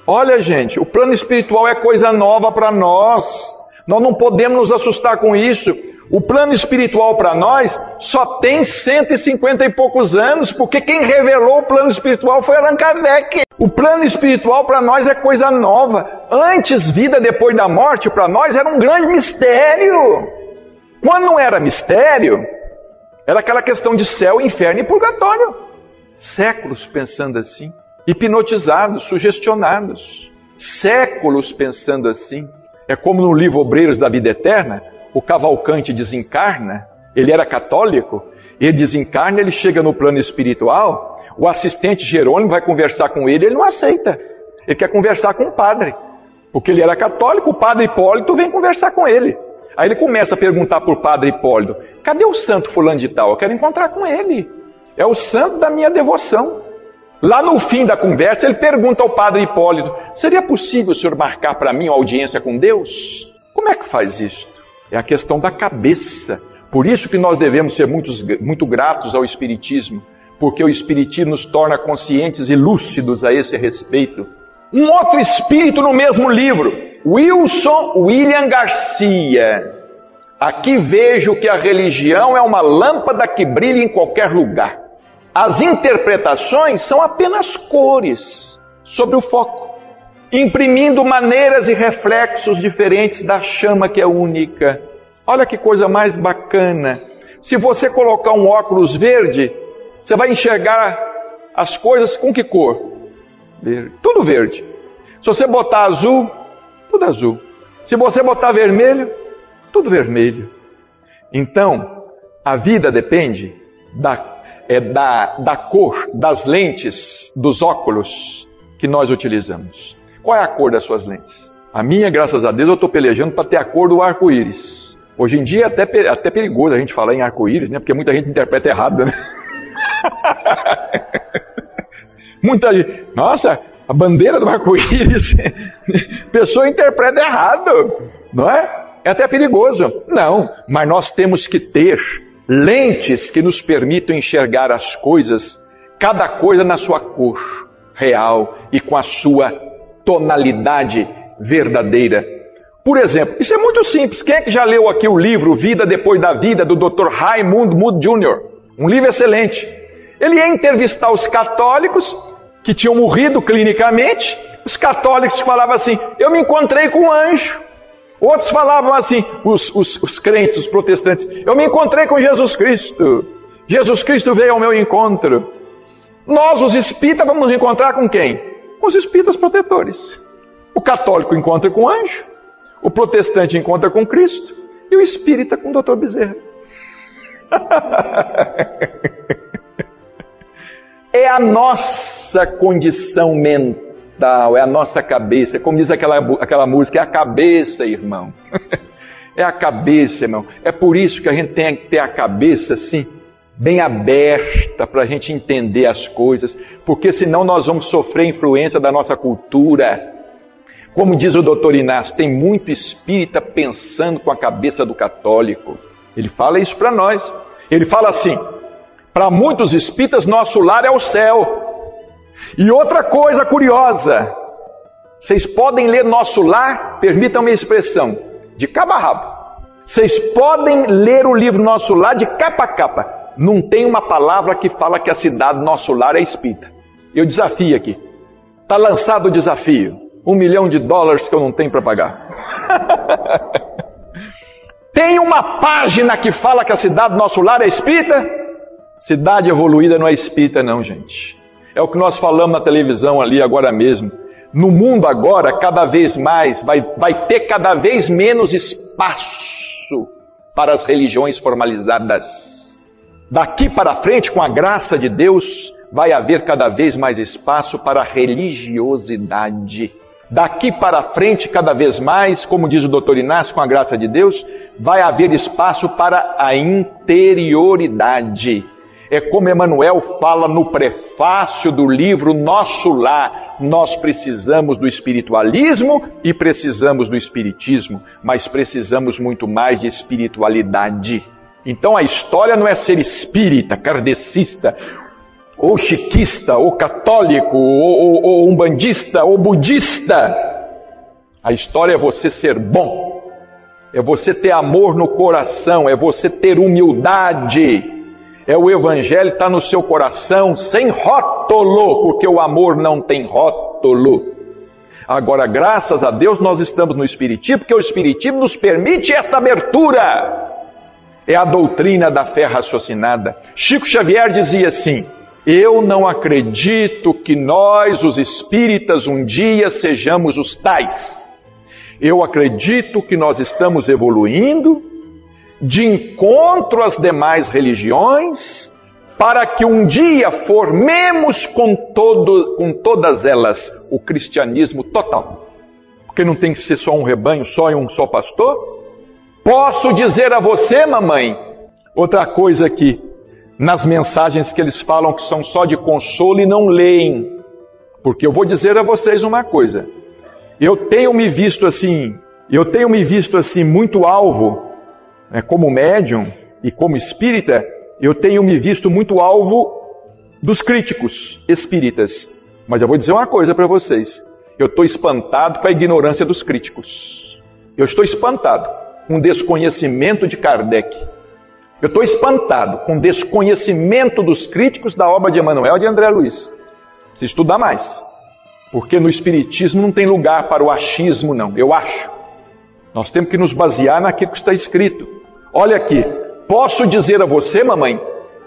olha, gente, o plano espiritual é coisa nova para nós. Nós não podemos nos assustar com isso. O plano espiritual para nós só tem 150 e poucos anos, porque quem revelou o plano espiritual foi Allan Kardec. O plano espiritual para nós é coisa nova. Antes, vida depois da morte, para nós era um grande mistério. Quando não era mistério, era aquela questão de céu, inferno e purgatório. Séculos pensando assim, hipnotizados, sugestionados. Séculos pensando assim. É como no livro Obreiros da Vida Eterna, o Cavalcante desencarna, ele era católico, ele desencarna, ele chega no plano espiritual, o assistente Jerônimo vai conversar com ele, ele não aceita. Ele quer conversar com o padre. Porque ele era católico, o padre Hipólito vem conversar com ele. Aí ele começa a perguntar para o padre Hipólito: cadê o santo fulano de tal? Eu quero encontrar com ele. É o santo da minha devoção. Lá no fim da conversa, ele pergunta ao padre Hipólito: seria possível o senhor marcar para mim uma audiência com Deus? Como é que faz isso? É a questão da cabeça. Por isso que nós devemos ser muitos, muito gratos ao Espiritismo, porque o Espiritismo nos torna conscientes e lúcidos a esse respeito. Um outro espírito no mesmo livro, Wilson William Garcia. Aqui vejo que a religião é uma lâmpada que brilha em qualquer lugar. As interpretações são apenas cores sobre o foco imprimindo maneiras e reflexos diferentes da chama que é única. Olha que coisa mais bacana. Se você colocar um óculos verde, você vai enxergar as coisas com que cor? Verde. Tudo verde. Se você botar azul, tudo azul. Se você botar vermelho, tudo vermelho. Então, a vida depende da, é, da, da cor das lentes dos óculos que nós utilizamos. Qual é a cor das suas lentes? A minha, graças a Deus, eu estou pelejando para ter a cor do arco-íris. Hoje em dia é até, até perigoso a gente falar em arco-íris, né? Porque muita gente interpreta errado, né? muita gente, nossa, a bandeira do arco-íris, pessoa interpreta errado, não é? É até perigoso. Não, mas nós temos que ter lentes que nos permitam enxergar as coisas, cada coisa na sua cor real e com a sua tonalidade verdadeira. Por exemplo, isso é muito simples. Quem é que já leu aqui o livro Vida Depois da Vida, do Dr. Raymond Mood Jr.? Um livro excelente. Ele ia entrevistar os católicos que tinham morrido clinicamente. Os católicos falavam assim: Eu me encontrei com um anjo. Outros falavam assim, os, os, os crentes, os protestantes: Eu me encontrei com Jesus Cristo. Jesus Cristo veio ao meu encontro. Nós, os espíritas, vamos encontrar com quem? Com os espíritas protetores. O católico encontra com o anjo, o protestante encontra com Cristo e o espírita com o doutor Bezerra. é a nossa condição mental, é a nossa cabeça. Como diz aquela, aquela música, é a cabeça, irmão. é a cabeça, irmão. É por isso que a gente tem que ter a cabeça assim bem aberta para a gente entender as coisas, porque senão nós vamos sofrer influência da nossa cultura. Como diz o doutor Inácio, tem muito espírita pensando com a cabeça do católico. Ele fala isso para nós. Ele fala assim: para muitos espíritas, nosso lar é o céu. E outra coisa curiosa, vocês podem ler nosso lar, permitam-me a expressão, de cabo a rabo. Vocês podem ler o livro Nosso Lar de capa a capa. Não tem uma palavra que fala que a cidade Nosso Lar é espírita. Eu desafio aqui. Está lançado o desafio. Um milhão de dólares que eu não tenho para pagar. tem uma página que fala que a cidade Nosso Lar é espírita? Cidade evoluída não é espírita, não, gente. É o que nós falamos na televisão ali agora mesmo. No mundo agora, cada vez mais, vai, vai ter cada vez menos espaço para as religiões formalizadas. Daqui para frente, com a graça de Deus, vai haver cada vez mais espaço para a religiosidade. Daqui para frente, cada vez mais, como diz o doutor Inácio, com a graça de Deus, vai haver espaço para a interioridade. É como Emmanuel fala no prefácio do livro Nosso Lar. Nós precisamos do espiritualismo e precisamos do espiritismo, mas precisamos muito mais de espiritualidade. Então a história não é ser espírita, kardecista, ou chiquista, ou católico, ou, ou, ou umbandista, ou budista. A história é você ser bom, é você ter amor no coração, é você ter humildade é o Evangelho está no seu coração sem rótulo, porque o amor não tem rótulo. Agora, graças a Deus, nós estamos no Espiritismo, porque o Espiritismo nos permite esta abertura. É a doutrina da fé raciocinada. Chico Xavier dizia assim: Eu não acredito que nós, os espíritas, um dia sejamos os tais. Eu acredito que nós estamos evoluindo de encontro às demais religiões, para que um dia formemos com, todo, com todas elas o cristianismo total. Porque não tem que ser só um rebanho, só um só pastor. Posso dizer a você, mamãe, outra coisa aqui, nas mensagens que eles falam que são só de consolo e não leem. Porque eu vou dizer a vocês uma coisa. Eu tenho me visto assim, eu tenho me visto assim muito alvo né, como médium e como espírita, eu tenho me visto muito alvo dos críticos espíritas. Mas eu vou dizer uma coisa para vocês: eu estou espantado com a ignorância dos críticos. Eu estou espantado o desconhecimento de Kardec. Eu estou espantado com o desconhecimento dos críticos da obra de Emmanuel e de André Luiz. Se estudar mais. Porque no Espiritismo não tem lugar para o achismo, não. Eu acho. Nós temos que nos basear naquilo que está escrito. Olha aqui, posso dizer a você, mamãe,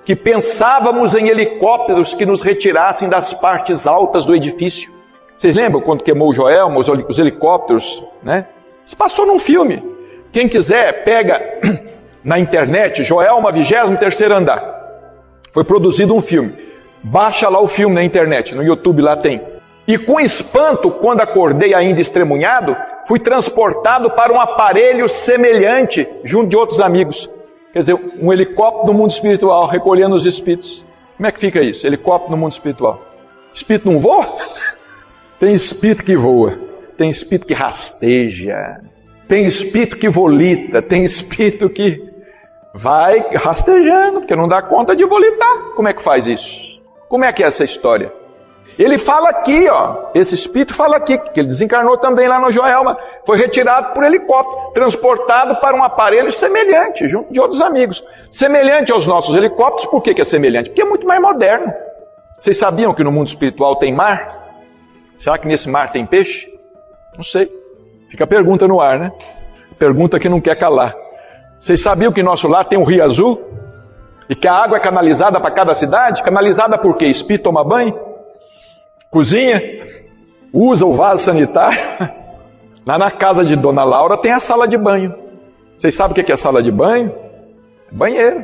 que pensávamos em helicópteros que nos retirassem das partes altas do edifício. Vocês lembram quando queimou o Joelma, os helicópteros, né? Isso passou num filme. Quem quiser, pega na internet, Joelma, 23 andar. Foi produzido um filme. Baixa lá o filme na internet, no YouTube lá tem. E com espanto, quando acordei ainda estremunhado, fui transportado para um aparelho semelhante junto de outros amigos. Quer dizer, um helicóptero no mundo espiritual, recolhendo os espíritos. Como é que fica isso? Helicóptero no mundo espiritual. Espírito não voa? Tem espírito que voa, tem espírito que rasteja, tem espírito que volita, tem espírito que vai rastejando, porque não dá conta de volitar. Como é que faz isso? Como é que é essa história? Ele fala aqui, ó, esse espírito fala aqui, que ele desencarnou também lá no Joelma, foi retirado por helicóptero, transportado para um aparelho semelhante, junto de outros amigos. Semelhante aos nossos helicópteros, por que, que é semelhante? Porque é muito mais moderno. Vocês sabiam que no mundo espiritual tem mar? Será que nesse mar tem peixe? Não sei. Fica a pergunta no ar, né? Pergunta que não quer calar. Vocês sabiam que nosso lar tem um rio azul? E que a água é canalizada para cada cidade? Canalizada por quê? Espírito toma banho? cozinha, usa o vaso sanitário. Lá na casa de Dona Laura tem a sala de banho. Vocês sabem o que é sala de banho? Banheiro.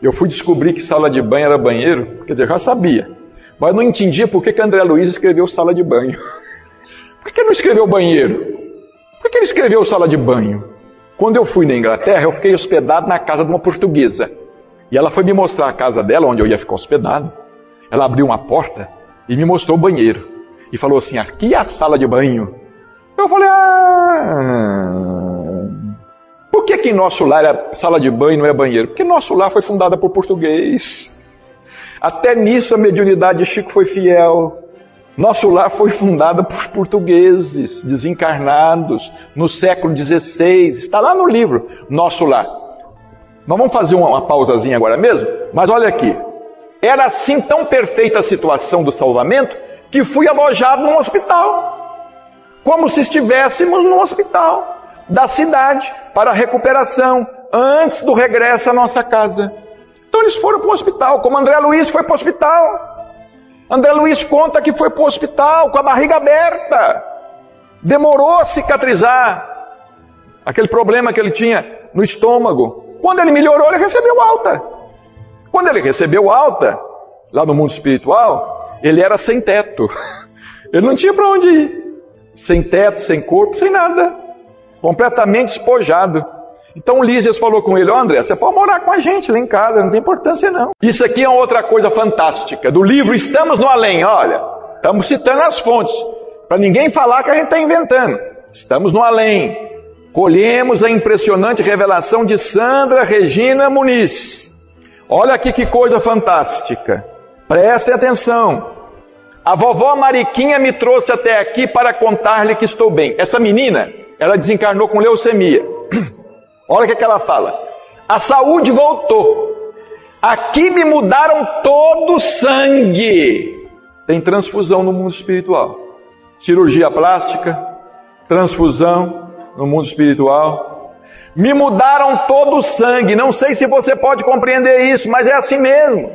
Eu fui descobrir que sala de banho era banheiro, quer dizer, eu já sabia. Mas não entendia por que, que André Luiz escreveu sala de banho. Por que ele não escreveu banheiro? Por que ele escreveu sala de banho? Quando eu fui na Inglaterra, eu fiquei hospedado na casa de uma portuguesa. E ela foi me mostrar a casa dela, onde eu ia ficar hospedado. Ela abriu uma porta e me mostrou o banheiro. E falou assim: aqui é a sala de banho. Eu falei: ah. Por que, que nosso lar é sala de banho e não é banheiro? Porque nosso lar foi fundado por português. Até nisso a mediunidade de Chico foi fiel. Nosso lar foi fundado por portugueses desencarnados no século XVI. Está lá no livro, Nosso Lar. Nós vamos fazer uma, pausazinha agora mesmo, mas olha aqui. Era assim tão perfeita a situação do salvamento que fui alojado num hospital. Como se estivéssemos num hospital da cidade para recuperação antes do regresso à nossa casa. Então eles foram para o hospital, como André Luiz foi para o hospital. André Luiz conta que foi para o hospital com a barriga aberta. Demorou a cicatrizar aquele problema que ele tinha no estômago. Quando ele melhorou, ele recebeu alta. Quando ele recebeu alta, lá no mundo espiritual, ele era sem teto. Ele não tinha para onde ir. Sem teto, sem corpo, sem nada. Completamente despojado. Então Lísias falou com ele: oh, André, você pode morar com a gente lá em casa, não tem importância não. Isso aqui é outra coisa fantástica. Do livro Estamos no Além, olha, estamos citando as fontes, para ninguém falar que a gente está inventando. Estamos no Além. Colhemos a impressionante revelação de Sandra Regina Muniz. Olha aqui que coisa fantástica. Prestem atenção. A vovó Mariquinha me trouxe até aqui para contar-lhe que estou bem. Essa menina, ela desencarnou com leucemia. Olha o que, que ela fala. A saúde voltou. Aqui me mudaram todo o sangue. Tem transfusão no mundo espiritual. Cirurgia plástica, transfusão no mundo espiritual. Me mudaram todo o sangue. Não sei se você pode compreender isso, mas é assim mesmo.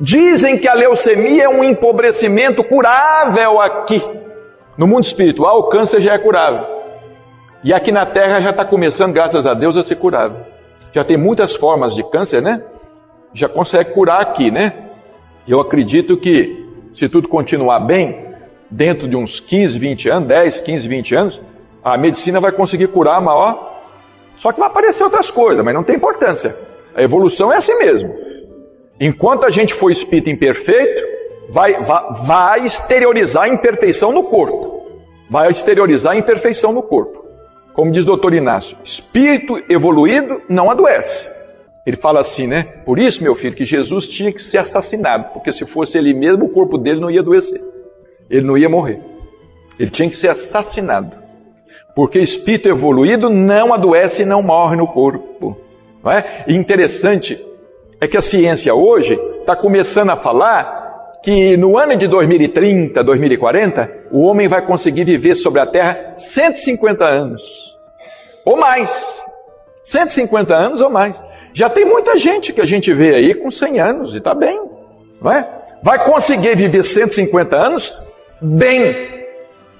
Dizem que a leucemia é um empobrecimento curável aqui. No mundo espiritual, o câncer já é curável. E aqui na Terra já está começando, graças a Deus, a ser curado. Já tem muitas formas de câncer, né? Já consegue curar aqui, né? Eu acredito que, se tudo continuar bem, dentro de uns 15, 20 anos, 10, 15, 20 anos, a medicina vai conseguir curar maior. Só que vai aparecer outras coisas, mas não tem importância. A evolução é assim mesmo. Enquanto a gente for espírito imperfeito, vai, vai, vai exteriorizar a imperfeição no corpo. Vai exteriorizar a imperfeição no corpo. Como diz o doutor Inácio, espírito evoluído não adoece. Ele fala assim, né? Por isso, meu filho, que Jesus tinha que ser assassinado, porque se fosse ele mesmo, o corpo dele não ia adoecer. Ele não ia morrer. Ele tinha que ser assassinado. Porque espírito evoluído não adoece e não morre no corpo. Não é? E interessante é que a ciência hoje está começando a falar que no ano de 2030, 2040, o homem vai conseguir viver sobre a Terra 150 anos. Ou mais. 150 anos ou mais. Já tem muita gente que a gente vê aí com 100 anos e está bem. Não é? Vai conseguir viver 150 anos bem.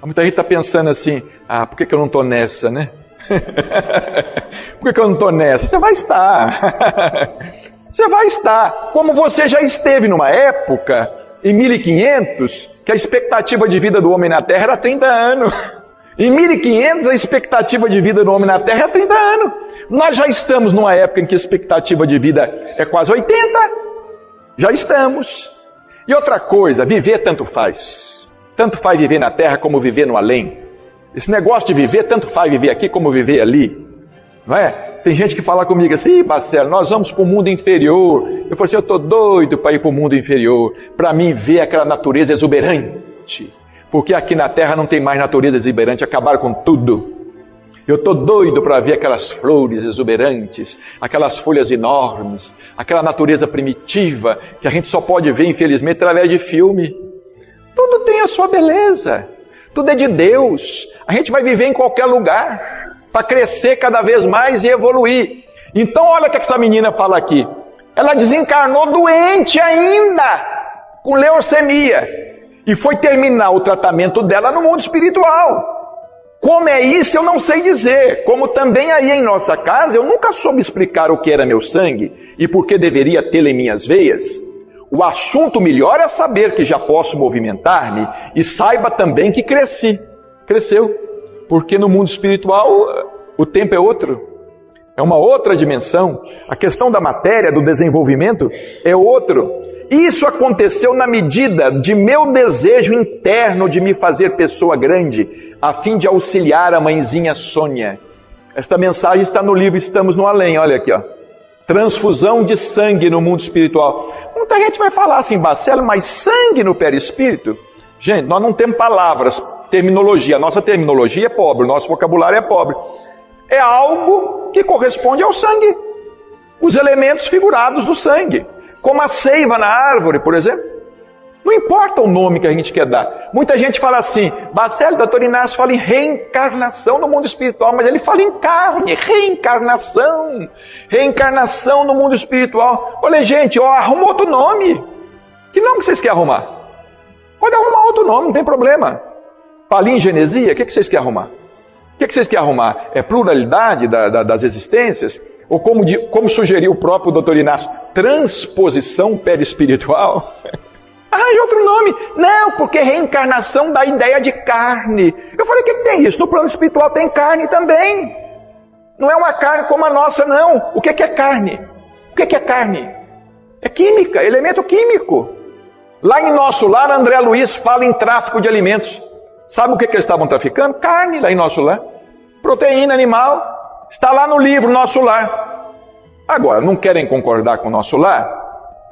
Muita gente está pensando assim: ah, por que, que eu não estou nessa, né? por que, que eu não estou nessa? Você vai estar. Você vai estar. Como você já esteve numa época em 1500, que a expectativa de vida do homem na Terra era 30 anos. Em 1500, a expectativa de vida do homem na Terra é 30 anos. Nós já estamos numa época em que a expectativa de vida é quase 80. Já estamos. E outra coisa, viver tanto faz. Tanto faz viver na Terra como viver no além. Esse negócio de viver, tanto faz viver aqui como viver ali. Não é? Tem gente que fala comigo assim, Marcelo, nós vamos para o mundo inferior. Eu falei assim, eu estou doido para ir para o mundo inferior, para mim ver aquela natureza exuberante. Porque aqui na Terra não tem mais natureza exuberante, acabaram com tudo. Eu estou doido para ver aquelas flores exuberantes, aquelas folhas enormes, aquela natureza primitiva que a gente só pode ver, infelizmente, através de filme. Tudo tem a sua beleza, tudo é de Deus. A gente vai viver em qualquer lugar para crescer cada vez mais e evoluir. Então, olha o que essa menina fala aqui. Ela desencarnou doente ainda, com leucemia, e foi terminar o tratamento dela no mundo espiritual. Como é isso, eu não sei dizer. Como também aí em nossa casa, eu nunca soube explicar o que era meu sangue e por que deveria tê-lo em minhas veias. O assunto melhor é saber que já posso movimentar-me e saiba também que cresci. Cresceu. Porque no mundo espiritual o tempo é outro, é uma outra dimensão. A questão da matéria, do desenvolvimento, é outro. Isso aconteceu na medida de meu desejo interno de me fazer pessoa grande, a fim de auxiliar a mãezinha Sônia. Esta mensagem está no livro Estamos no Além, olha aqui, ó. Transfusão de sangue no mundo espiritual. Muita gente vai falar assim, Bacelo, mas sangue no perispírito? Gente, nós não temos palavras, terminologia. Nossa terminologia é pobre, nosso vocabulário é pobre. É algo que corresponde ao sangue. Os elementos figurados do sangue. Como a seiva na árvore, por exemplo. Não importa o nome que a gente quer dar. Muita gente fala assim, Bacelli, doutor Inácio fala em reencarnação no mundo espiritual, mas ele fala em carne, reencarnação, reencarnação no mundo espiritual. Olha, gente, ó, arruma outro nome. Que nome vocês querem arrumar? Pode arrumar outro nome, não tem problema. Palingenesia, o que, que vocês querem arrumar? O que, que vocês querem arrumar? É pluralidade da, da, das existências? Ou como, de, como sugeriu o próprio doutor Inácio, transposição perispiritual? Arranje outro nome. Não, porque reencarnação dá ideia de carne. Eu falei, o que, que tem isso? No plano espiritual tem carne também. Não é uma carne como a nossa, não. O que, que é carne? O que, que é carne? É química, elemento químico. Lá em nosso lar, André Luiz fala em tráfico de alimentos. Sabe o que, que eles estavam traficando? Carne lá em nosso lar. Proteína animal. Está lá no livro Nosso Lar. Agora, não querem concordar com o nosso lar?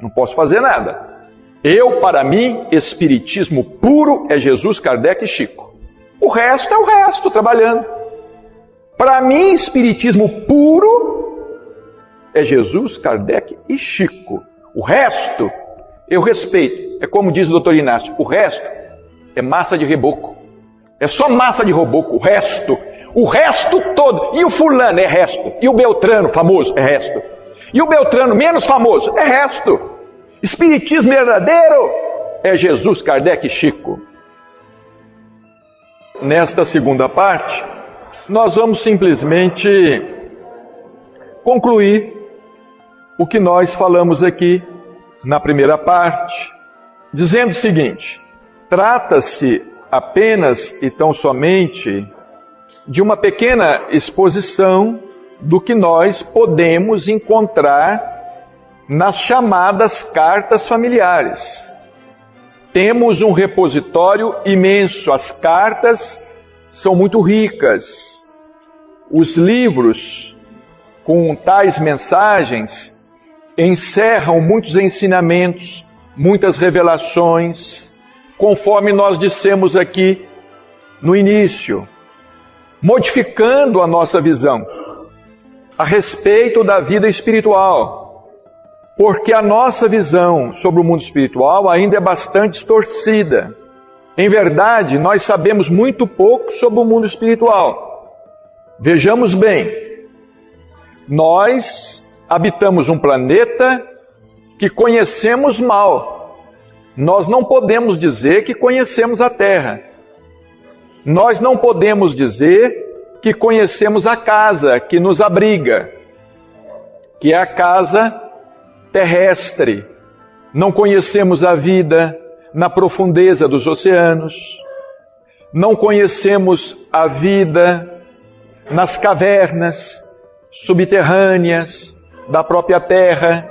Não posso fazer nada. Eu, para mim, espiritismo puro é Jesus, Kardec e Chico. O resto é o resto, trabalhando. Para mim, espiritismo puro é Jesus, Kardec e Chico. O resto, eu respeito. É como diz o doutor Inácio, o resto é massa de reboco. É só massa de reboco, o resto. O resto todo. E o fulano é resto. E o Beltrano, famoso, é resto. E o Beltrano, menos famoso, é resto. Espiritismo verdadeiro é Jesus, Kardec e Chico. Nesta segunda parte, nós vamos simplesmente concluir o que nós falamos aqui na primeira parte, dizendo o seguinte: trata-se apenas e tão somente de uma pequena exposição do que nós podemos encontrar nas chamadas cartas familiares. Temos um repositório imenso, as cartas são muito ricas. Os livros com tais mensagens encerram muitos ensinamentos, muitas revelações, conforme nós dissemos aqui no início, modificando a nossa visão a respeito da vida espiritual porque a nossa visão sobre o mundo espiritual ainda é bastante distorcida. Em verdade, nós sabemos muito pouco sobre o mundo espiritual. Vejamos bem, nós habitamos um planeta que conhecemos mal. Nós não podemos dizer que conhecemos a Terra. Nós não podemos dizer que conhecemos a casa que nos abriga, que é a casa terrestre. Não conhecemos a vida na profundeza dos oceanos. Não conhecemos a vida nas cavernas subterrâneas da própria terra.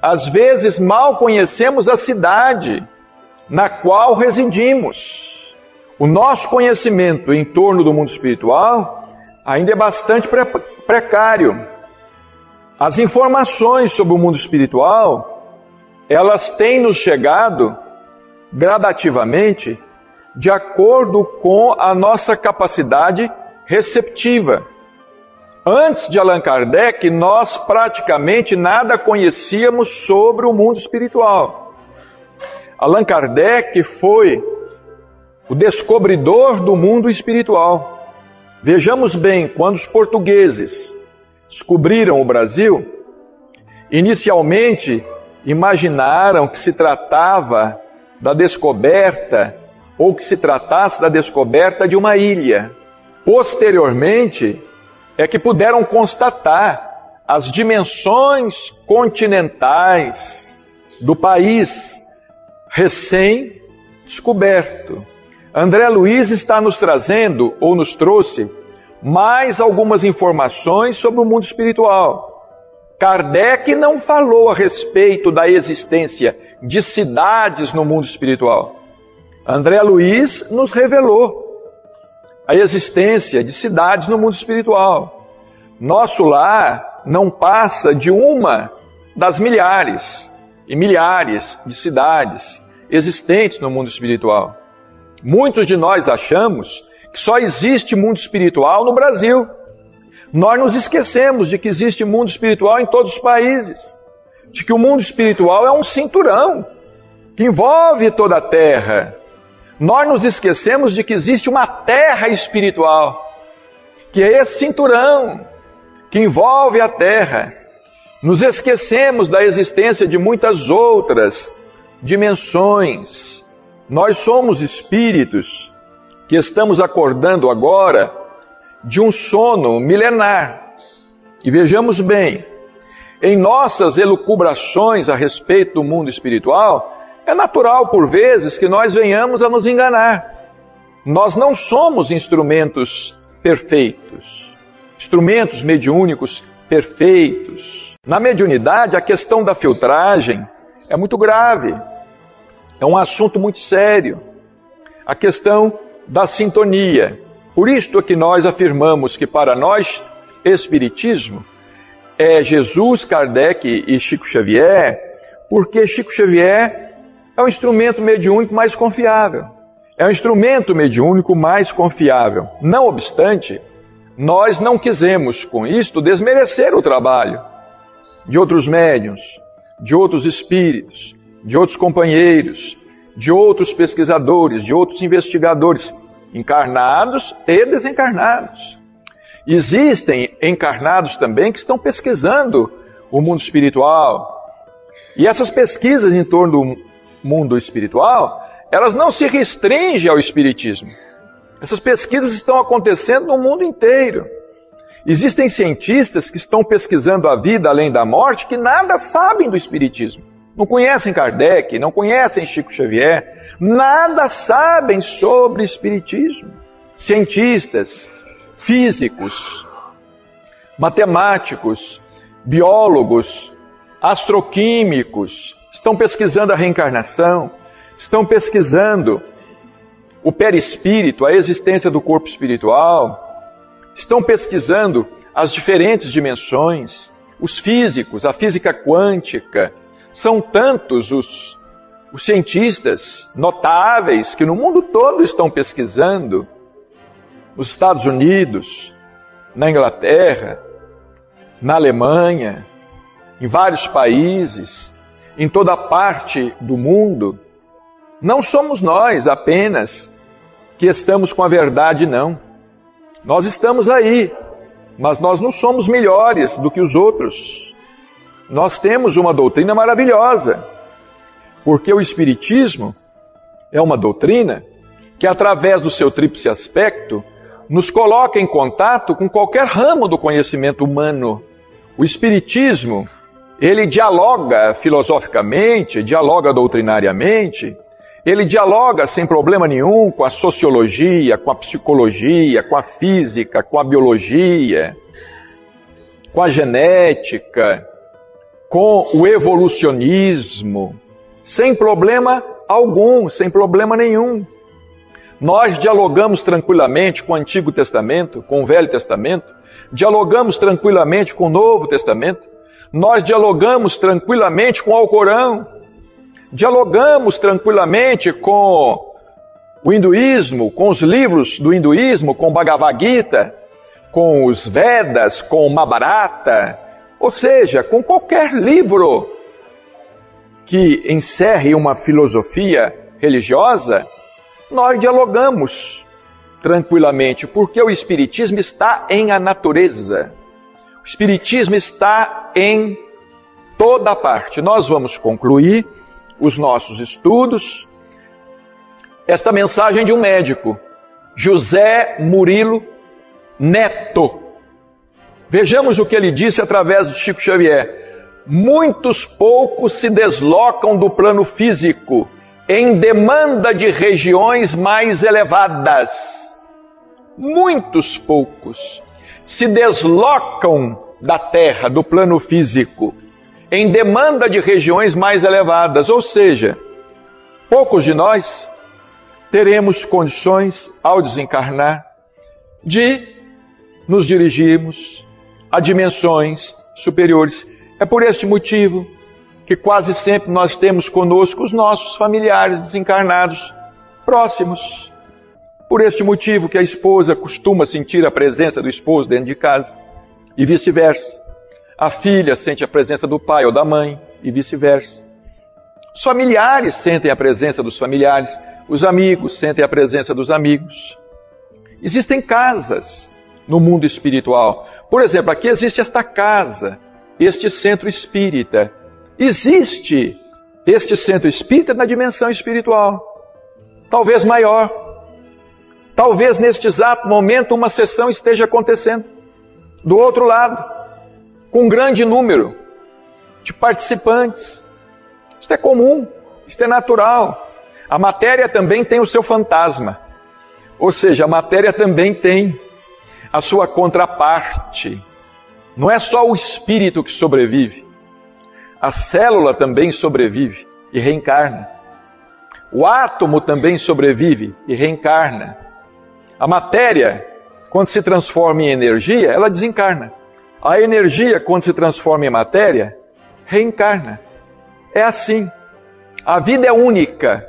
Às vezes mal conhecemos a cidade na qual residimos. O nosso conhecimento em torno do mundo espiritual ainda é bastante precário. As informações sobre o mundo espiritual, elas têm nos chegado gradativamente de acordo com a nossa capacidade receptiva. Antes de Allan Kardec, nós praticamente nada conhecíamos sobre o mundo espiritual. Allan Kardec foi o descobridor do mundo espiritual. Vejamos bem, quando os portugueses descobriram o Brasil, inicialmente imaginaram que se tratava da descoberta ou que se tratasse da descoberta de uma ilha. Posteriormente, é que puderam constatar as dimensões continentais do país recém-descoberto. André Luiz está nos trazendo, ou nos trouxe, mais algumas informações sobre o mundo espiritual. Kardec não falou a respeito da existência de cidades no mundo espiritual. André Luiz nos revelou a existência de cidades no mundo espiritual. Nosso lar não passa de uma das milhares e milhares de cidades existentes no mundo espiritual. Muitos de nós achamos que só existe mundo espiritual no Brasil. Nós nos esquecemos de que existe mundo espiritual em todos os países, de que o mundo espiritual é um cinturão que envolve toda a terra. Nós nos esquecemos de que existe uma terra espiritual, que é esse cinturão que envolve a terra. Nos esquecemos da existência de muitas outras dimensões. Nós somos espíritos que estamos acordando agora de um sono milenar. E vejamos bem, em nossas elucubrações a respeito do mundo espiritual, é natural por vezes que nós venhamos a nos enganar. Nós não somos instrumentos perfeitos, instrumentos mediúnicos perfeitos. Na mediunidade, a questão da filtragem é muito grave, é um assunto muito sério. A questão da sintonia. Por isto é que nós afirmamos que para nós, Espiritismo é Jesus, Kardec e Chico Xavier, porque Chico Xavier é o instrumento mediúnico mais confiável. É o instrumento mediúnico mais confiável. Não obstante, nós não quisemos com isto desmerecer o trabalho de outros médiuns, de outros espíritos, de outros companheiros, de outros pesquisadores, de outros investigadores, encarnados e desencarnados. Existem encarnados também que estão pesquisando o mundo espiritual. E essas pesquisas em torno mundo espiritual, elas não se restringem ao espiritismo. Essas pesquisas estão acontecendo no mundo inteiro. Existem cientistas que estão pesquisando a vida além da morte que nada sabem do espiritismo. Não conhecem Kardec, não conhecem Chico Xavier, nada sabem sobre Espiritismo. Cientistas, físicos, matemáticos, biólogos, astroquímicos estão pesquisando a reencarnação, estão pesquisando o perispírito, a existência do corpo espiritual, estão pesquisando as diferentes dimensões, os físicos, a física quântica, são tantos os, os cientistas notáveis que no mundo todo estão pesquisando, nos Estados Unidos, na Inglaterra, na Alemanha, em vários países, em toda parte do mundo. Não somos nós apenas que estamos com a verdade, não. Nós estamos aí, mas nós não somos melhores do que os outros nós temos uma doutrina maravilhosa, porque o Espiritismo é uma doutrina que, através do seu tríplice aspecto, nos coloca em contato com qualquer ramo do conhecimento humano. O Espiritismo, ele dialoga filosoficamente, dialoga doutrinariamente, ele dialoga sem problema nenhum com a sociologia, com a psicologia, com a física, com a biologia, com a genética, com o evolucionismo, sem problema algum, sem problema nenhum. Nós dialogamos tranquilamente com o Antigo Testamento, com o Velho Testamento, dialogamos tranquilamente com o Novo Testamento, nós dialogamos tranquilamente com o Alcorão, dialogamos tranquilamente com o hinduísmo, com os livros do hinduísmo, com o Bhagavad Gita, com os Vedas, com o Mahabharata, ou seja, com qualquer livro que encerre uma filosofia religiosa, nós dialogamos tranquilamente, porque o Espiritismo está em a natureza. O Espiritismo está em toda parte. Nós vamos concluir os nossos estudos. Esta mensagem de um médico, José Murilo Neto. Vejamos o que ele disse através de Chico Xavier. Muitos poucos se deslocam do plano físico em demanda de regiões mais elevadas. Muitos poucos se deslocam da Terra, do plano físico, em demanda de regiões mais elevadas, ou seja, poucos de nós teremos condições, ao desencarnar, de nos dirigirmos a dimensões superiores. É por este motivo que quase sempre nós temos conosco os nossos familiares desencarnados próximos. Por este motivo que a esposa costuma sentir a presença do esposo dentro de casa e vice-versa. A filha sente a presença do pai ou da mãe e vice-versa. Os familiares sentem a presença dos familiares, os amigos sentem a presença dos amigos. Existem casas no mundo espiritual. Por exemplo, aqui existe esta casa, este centro espírita. Existe este centro espírita na dimensão espiritual, talvez maior. Talvez neste exato momento uma sessão esteja acontecendo. Do outro lado, com um grande número de participantes. Isto é comum, isto é natural. A matéria também tem o seu fantasma. Ou seja, a matéria também tem a sua contraparte. Não é só o espírito que sobrevive. A célula também sobrevive e reencarna. O átomo também sobrevive e reencarna. A matéria, quando se transforma em energia, ela desencarna. A energia, quando se transforma em matéria, reencarna. É assim. A vida é única,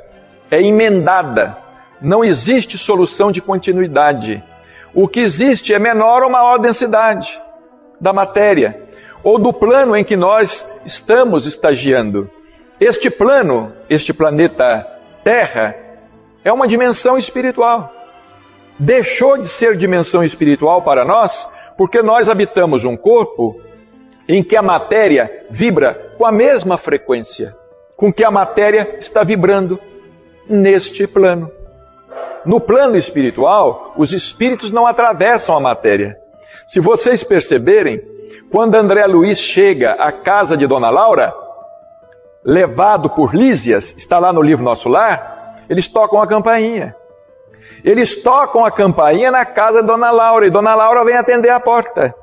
é emendada. Não existe solução de continuidade. O que existe é menor ou maior densidade da matéria, ou do plano em que nós estamos estagiando. Este plano, este planeta Terra, é uma dimensão espiritual. Deixou de ser dimensão espiritual para nós porque nós habitamos um corpo em que a matéria vibra com a mesma frequência com que a matéria está vibrando neste plano. No plano espiritual, os espíritos não atravessam a matéria. Se vocês perceberem, quando André Luiz chega à casa de Dona Laura, levado por Lísias, está lá no livro Nosso Lar, eles tocam a campainha. Eles tocam a campainha na casa de Dona Laura e Dona Laura vem atender a porta.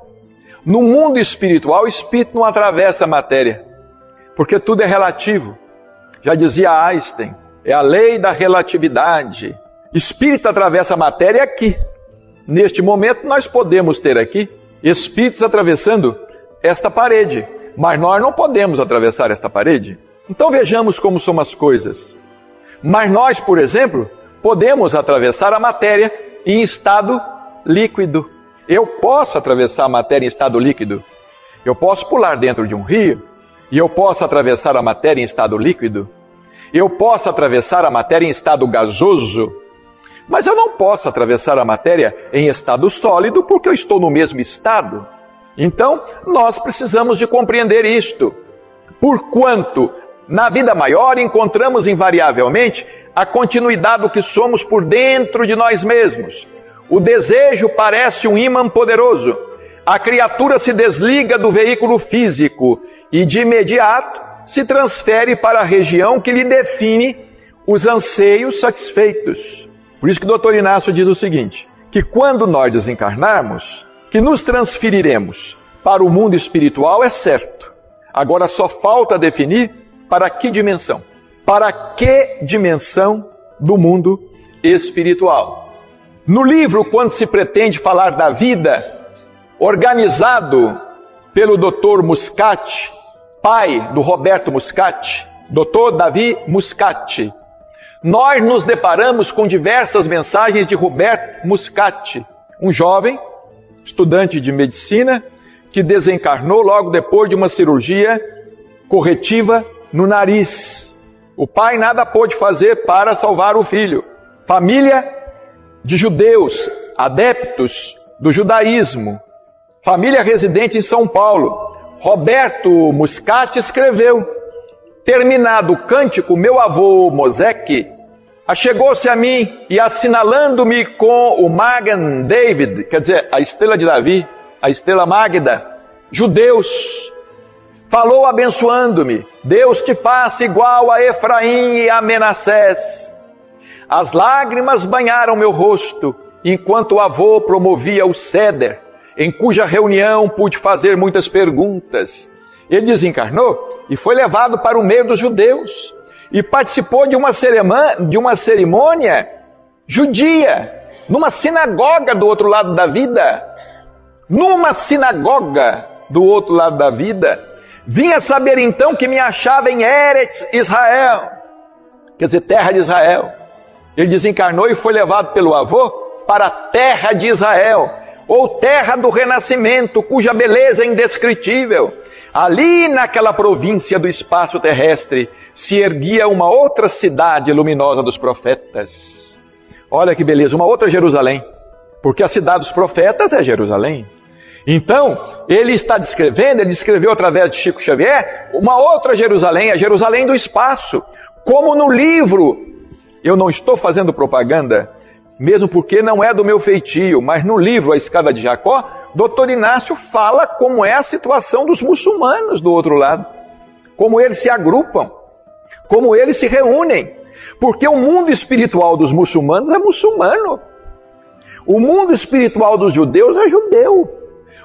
No mundo espiritual, o espírito não atravessa a matéria, porque tudo é relativo. Já dizia Einstein, é a lei da relatividade. Espírito atravessa a matéria aqui. Neste momento, nós podemos ter aqui espíritos atravessando esta parede, mas nós não podemos atravessar esta parede. Então vejamos como são as coisas. Mas nós, por exemplo, podemos atravessar a matéria em estado líquido. Eu posso atravessar a matéria em estado líquido. Eu posso pular dentro de um rio e eu posso atravessar a matéria em estado líquido. Eu posso atravessar a matéria em estado gasoso mas eu não posso atravessar a matéria em estado sólido porque eu estou no mesmo estado. Então, nós precisamos de compreender isto. Porquanto, na vida maior, encontramos invariavelmente a continuidade do que somos por dentro de nós mesmos. O desejo parece um imã poderoso. A criatura se desliga do veículo físico e, de imediato, se transfere para a região que lhe define os anseios satisfeitos. Por isso que o doutor Inácio diz o seguinte: que quando nós desencarnarmos, que nos transferiremos para o mundo espiritual é certo. Agora só falta definir para que dimensão. Para que dimensão do mundo espiritual? No livro, quando se pretende falar da vida, organizado pelo Dr. Muscati, pai do Roberto Muscati, Dr. Davi Muscati, nós nos deparamos com diversas mensagens de Roberto Muscati, um jovem estudante de medicina que desencarnou logo depois de uma cirurgia corretiva no nariz. O pai nada pôde fazer para salvar o filho. Família de judeus, adeptos do judaísmo, família residente em São Paulo. Roberto Muscati escreveu: Terminado o cântico, meu avô Moseque achegou-se a mim e assinalando-me com o Magan David, quer dizer, a estrela de Davi, a estrela Magda, judeus, falou abençoando-me: Deus te faça igual a Efraim e a Menassés. As lágrimas banharam meu rosto enquanto o avô promovia o ceder, em cuja reunião pude fazer muitas perguntas. Ele desencarnou e foi levado para o meio dos judeus e participou de uma, de uma cerimônia judia, numa sinagoga do outro lado da vida. Numa sinagoga do outro lado da vida, Vinha saber então que me achava em Eretz Israel, quer dizer, terra de Israel. Ele desencarnou e foi levado pelo avô para a terra de Israel, ou terra do renascimento, cuja beleza é indescritível. Ali naquela província do espaço terrestre se erguia uma outra cidade luminosa dos profetas. Olha que beleza, uma outra Jerusalém, porque a cidade dos profetas é Jerusalém. Então, ele está descrevendo, ele descreveu através de Chico Xavier, uma outra Jerusalém, a Jerusalém do espaço. Como no livro, eu não estou fazendo propaganda, mesmo porque não é do meu feitio, mas no livro A Escada de Jacó, Dr. Inácio fala como é a situação dos muçulmanos do outro lado, como eles se agrupam, como eles se reúnem, porque o mundo espiritual dos muçulmanos é muçulmano, o mundo espiritual dos judeus é judeu.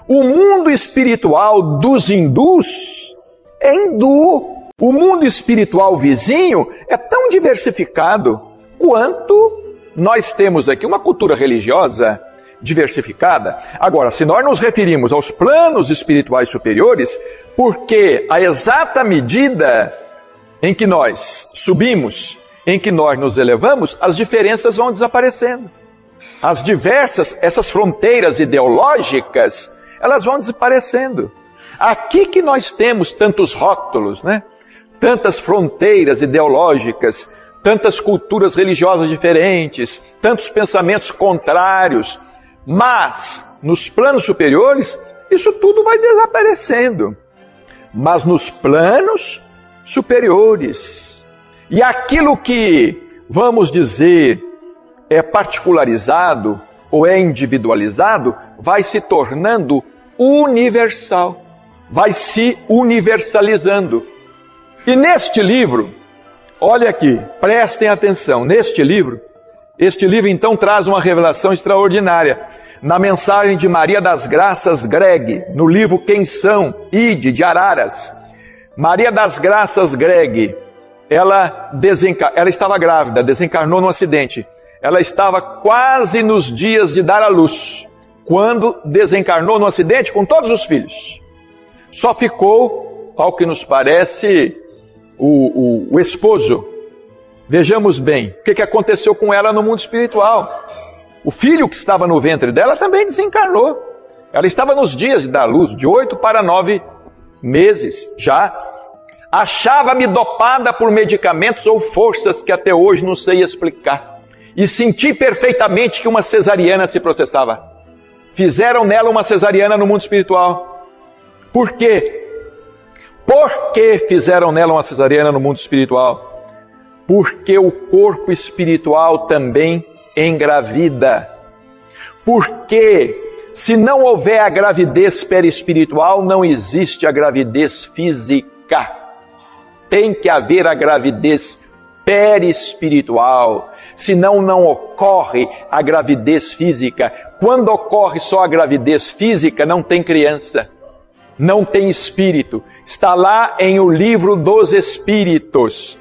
O mundo espiritual dos hindus é hindu. O mundo espiritual vizinho é tão diversificado quanto nós temos aqui uma cultura religiosa diversificada. Agora, se nós nos referimos aos planos espirituais superiores, porque a exata medida em que nós subimos, em que nós nos elevamos, as diferenças vão desaparecendo. As diversas, essas fronteiras ideológicas, elas vão desaparecendo. Aqui que nós temos tantos rótulos, né? Tantas fronteiras ideológicas, tantas culturas religiosas diferentes, tantos pensamentos contrários, mas nos planos superiores isso tudo vai desaparecendo. Mas nos planos superiores, e aquilo que, vamos dizer, é particularizado ou é individualizado, vai se tornando universal, vai se universalizando. E neste livro, olha aqui, prestem atenção, neste livro, este livro então traz uma revelação extraordinária. Na mensagem de Maria das Graças Greg, no livro Quem São, Ide, de Araras, Maria das Graças Greg, ela, desenca... ela estava grávida, desencarnou num acidente. Ela estava quase nos dias de dar à luz, quando desencarnou no acidente com todos os filhos. Só ficou, ao que nos parece, o, o, o esposo. Vejamos bem o que, que aconteceu com ela no mundo espiritual. O filho que estava no ventre dela também desencarnou. Ela estava nos dias dar luz, de oito para nove meses já. Achava-me dopada por medicamentos ou forças que até hoje não sei explicar e senti perfeitamente que uma cesariana se processava. Fizeram nela uma cesariana no mundo espiritual. Por quê? Por que fizeram nela uma cesariana no mundo espiritual? Porque o corpo espiritual também engravida. Porque se não houver a gravidez perispiritual, não existe a gravidez física. Tem que haver a gravidez perispiritual, senão não ocorre a gravidez física. Quando ocorre só a gravidez física, não tem criança, não tem espírito. Está lá em o livro dos espíritos.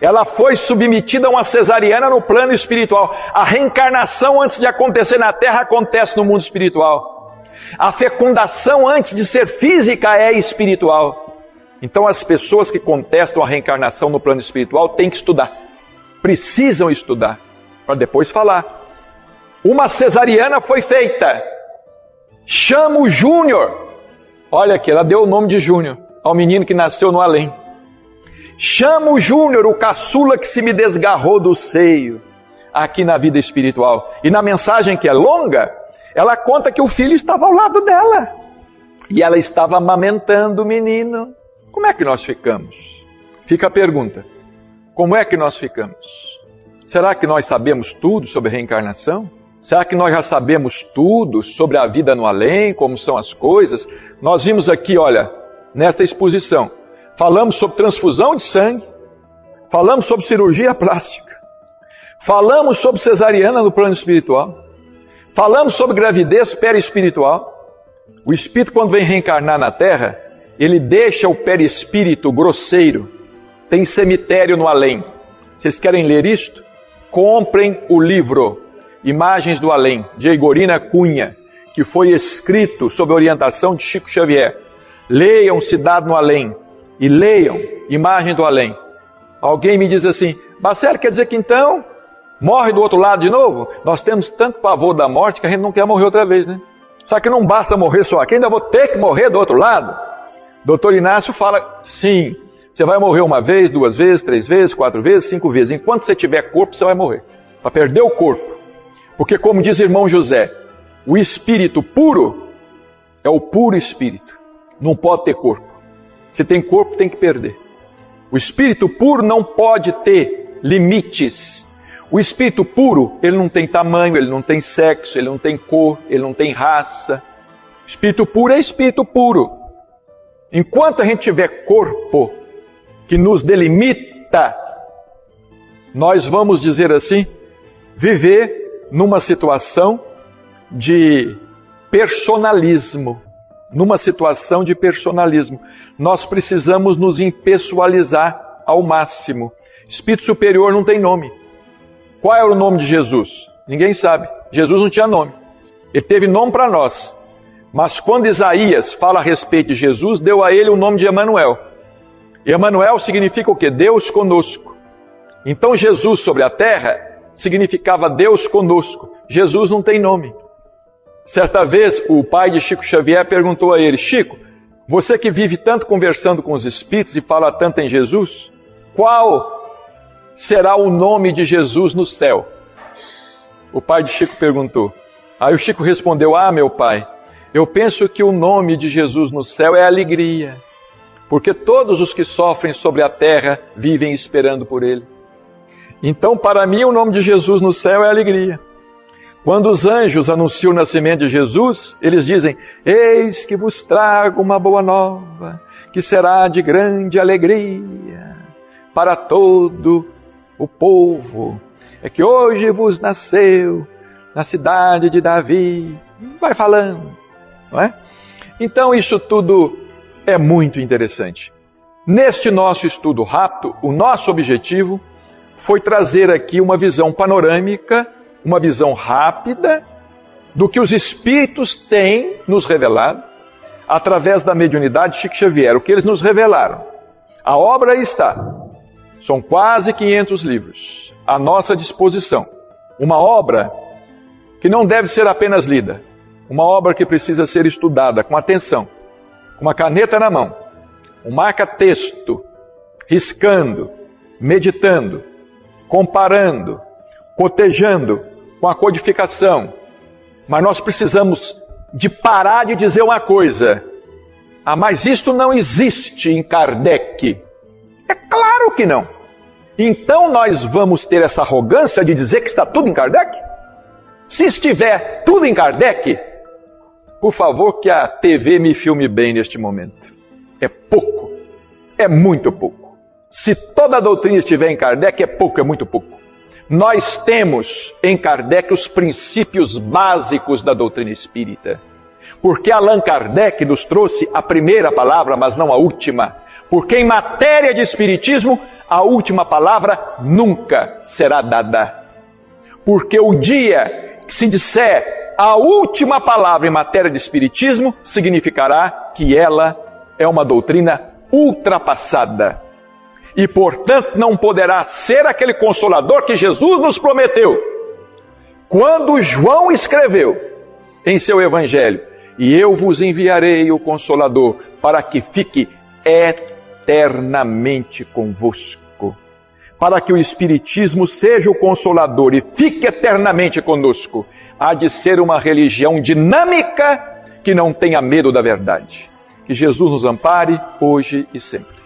Ela foi submetida a uma cesariana no plano espiritual. A reencarnação antes de acontecer na terra acontece no mundo espiritual. A fecundação antes de ser física é espiritual. Então as pessoas que contestam a reencarnação no plano espiritual têm que estudar. Precisam estudar para depois falar. Uma cesariana foi feita. Chama o Júnior. Olha aqui, ela deu o nome de Júnior ao menino que nasceu no além. Chama o Júnior, o caçula que se me desgarrou do seio, aqui na vida espiritual. E na mensagem que é longa, ela conta que o filho estava ao lado dela. E ela estava amamentando o menino. Como é que nós ficamos? Fica a pergunta: como é que nós ficamos? Será que nós sabemos tudo sobre reencarnação? Será que nós já sabemos tudo sobre a vida no além, como são as coisas? Nós vimos aqui, olha, nesta exposição, falamos sobre transfusão de sangue, falamos sobre cirurgia plástica, falamos sobre cesariana no plano espiritual, falamos sobre gravidez perispiritual. O espírito, quando vem reencarnar na Terra, ele deixa o perispírito grosseiro. Tem cemitério no além. Vocês querem ler isto? Comprem o livro Imagens do Além, de Igorina Cunha, que foi escrito sob orientação de Chico Xavier. Leiam Cidade no Além e leiam Imagem do Além. Alguém me diz assim, Marcelo, quer dizer que então morre do outro lado de novo? Nós temos tanto pavor da morte que a gente não quer morrer outra vez, né? Só que não basta morrer só aqui, ainda vou ter que morrer do outro lado. Doutor Inácio fala, sim, você vai morrer uma vez, duas vezes, três vezes, quatro vezes, cinco vezes. Enquanto você tiver corpo, você vai morrer. Para perder o corpo. Porque, como diz irmão José, o espírito puro é o puro espírito. Não pode ter corpo. Se tem corpo, tem que perder. O espírito puro não pode ter limites. O espírito puro, ele não tem tamanho, ele não tem sexo, ele não tem cor, ele não tem raça. Espírito puro é espírito puro. Enquanto a gente tiver corpo que nos delimita, nós vamos dizer assim, viver numa situação de personalismo. Numa situação de personalismo. Nós precisamos nos impessoalizar ao máximo. Espírito superior não tem nome. Qual era o nome de Jesus? Ninguém sabe. Jesus não tinha nome. Ele teve nome para nós. Mas quando Isaías fala a respeito de Jesus, deu a ele o nome de Emanuel. Emanuel significa o que? Deus conosco. Então Jesus sobre a terra significava Deus conosco. Jesus não tem nome. Certa vez, o pai de Chico Xavier perguntou a ele: Chico, você que vive tanto conversando com os espíritos e fala tanto em Jesus, qual será o nome de Jesus no céu? O pai de Chico perguntou. Aí o Chico respondeu: Ah, meu pai, eu penso que o nome de Jesus no céu é alegria, porque todos os que sofrem sobre a terra vivem esperando por Ele. Então, para mim, o nome de Jesus no céu é alegria. Quando os anjos anunciam o nascimento de Jesus, eles dizem: Eis que vos trago uma boa nova, que será de grande alegria para todo o povo. É que hoje vos nasceu na cidade de Davi. Vai falando, não é? Então, isso tudo é muito interessante. Neste nosso estudo rápido, o nosso objetivo foi trazer aqui uma visão panorâmica uma visão rápida do que os espíritos têm nos revelado através da mediunidade de Chico Xavier, o que eles nos revelaram. A obra aí está. São quase 500 livros à nossa disposição. Uma obra que não deve ser apenas lida, uma obra que precisa ser estudada com atenção, com uma caneta na mão, um marca-texto, riscando, meditando, comparando, cotejando com a codificação. Mas nós precisamos de parar de dizer uma coisa. Ah, mas isto não existe em Kardec. É claro que não. Então nós vamos ter essa arrogância de dizer que está tudo em Kardec? Se estiver tudo em Kardec, por favor que a TV me filme bem neste momento. É pouco. É muito pouco. Se toda a doutrina estiver em Kardec, é pouco, é muito pouco. Nós temos em Kardec os princípios básicos da doutrina espírita. Porque Allan Kardec nos trouxe a primeira palavra, mas não a última. Porque em matéria de espiritismo, a última palavra nunca será dada. Porque o dia que se disser a última palavra em matéria de espiritismo, significará que ela é uma doutrina ultrapassada e, portanto, não poderá ser aquele consolador que Jesus nos prometeu. Quando João escreveu em seu evangelho: E eu vos enviarei o consolador para que fique eternamente convosco. Para que o Espiritismo seja o consolador e fique eternamente conosco, há de ser uma religião dinâmica que não tenha medo da verdade. Que Jesus nos ampare hoje e sempre.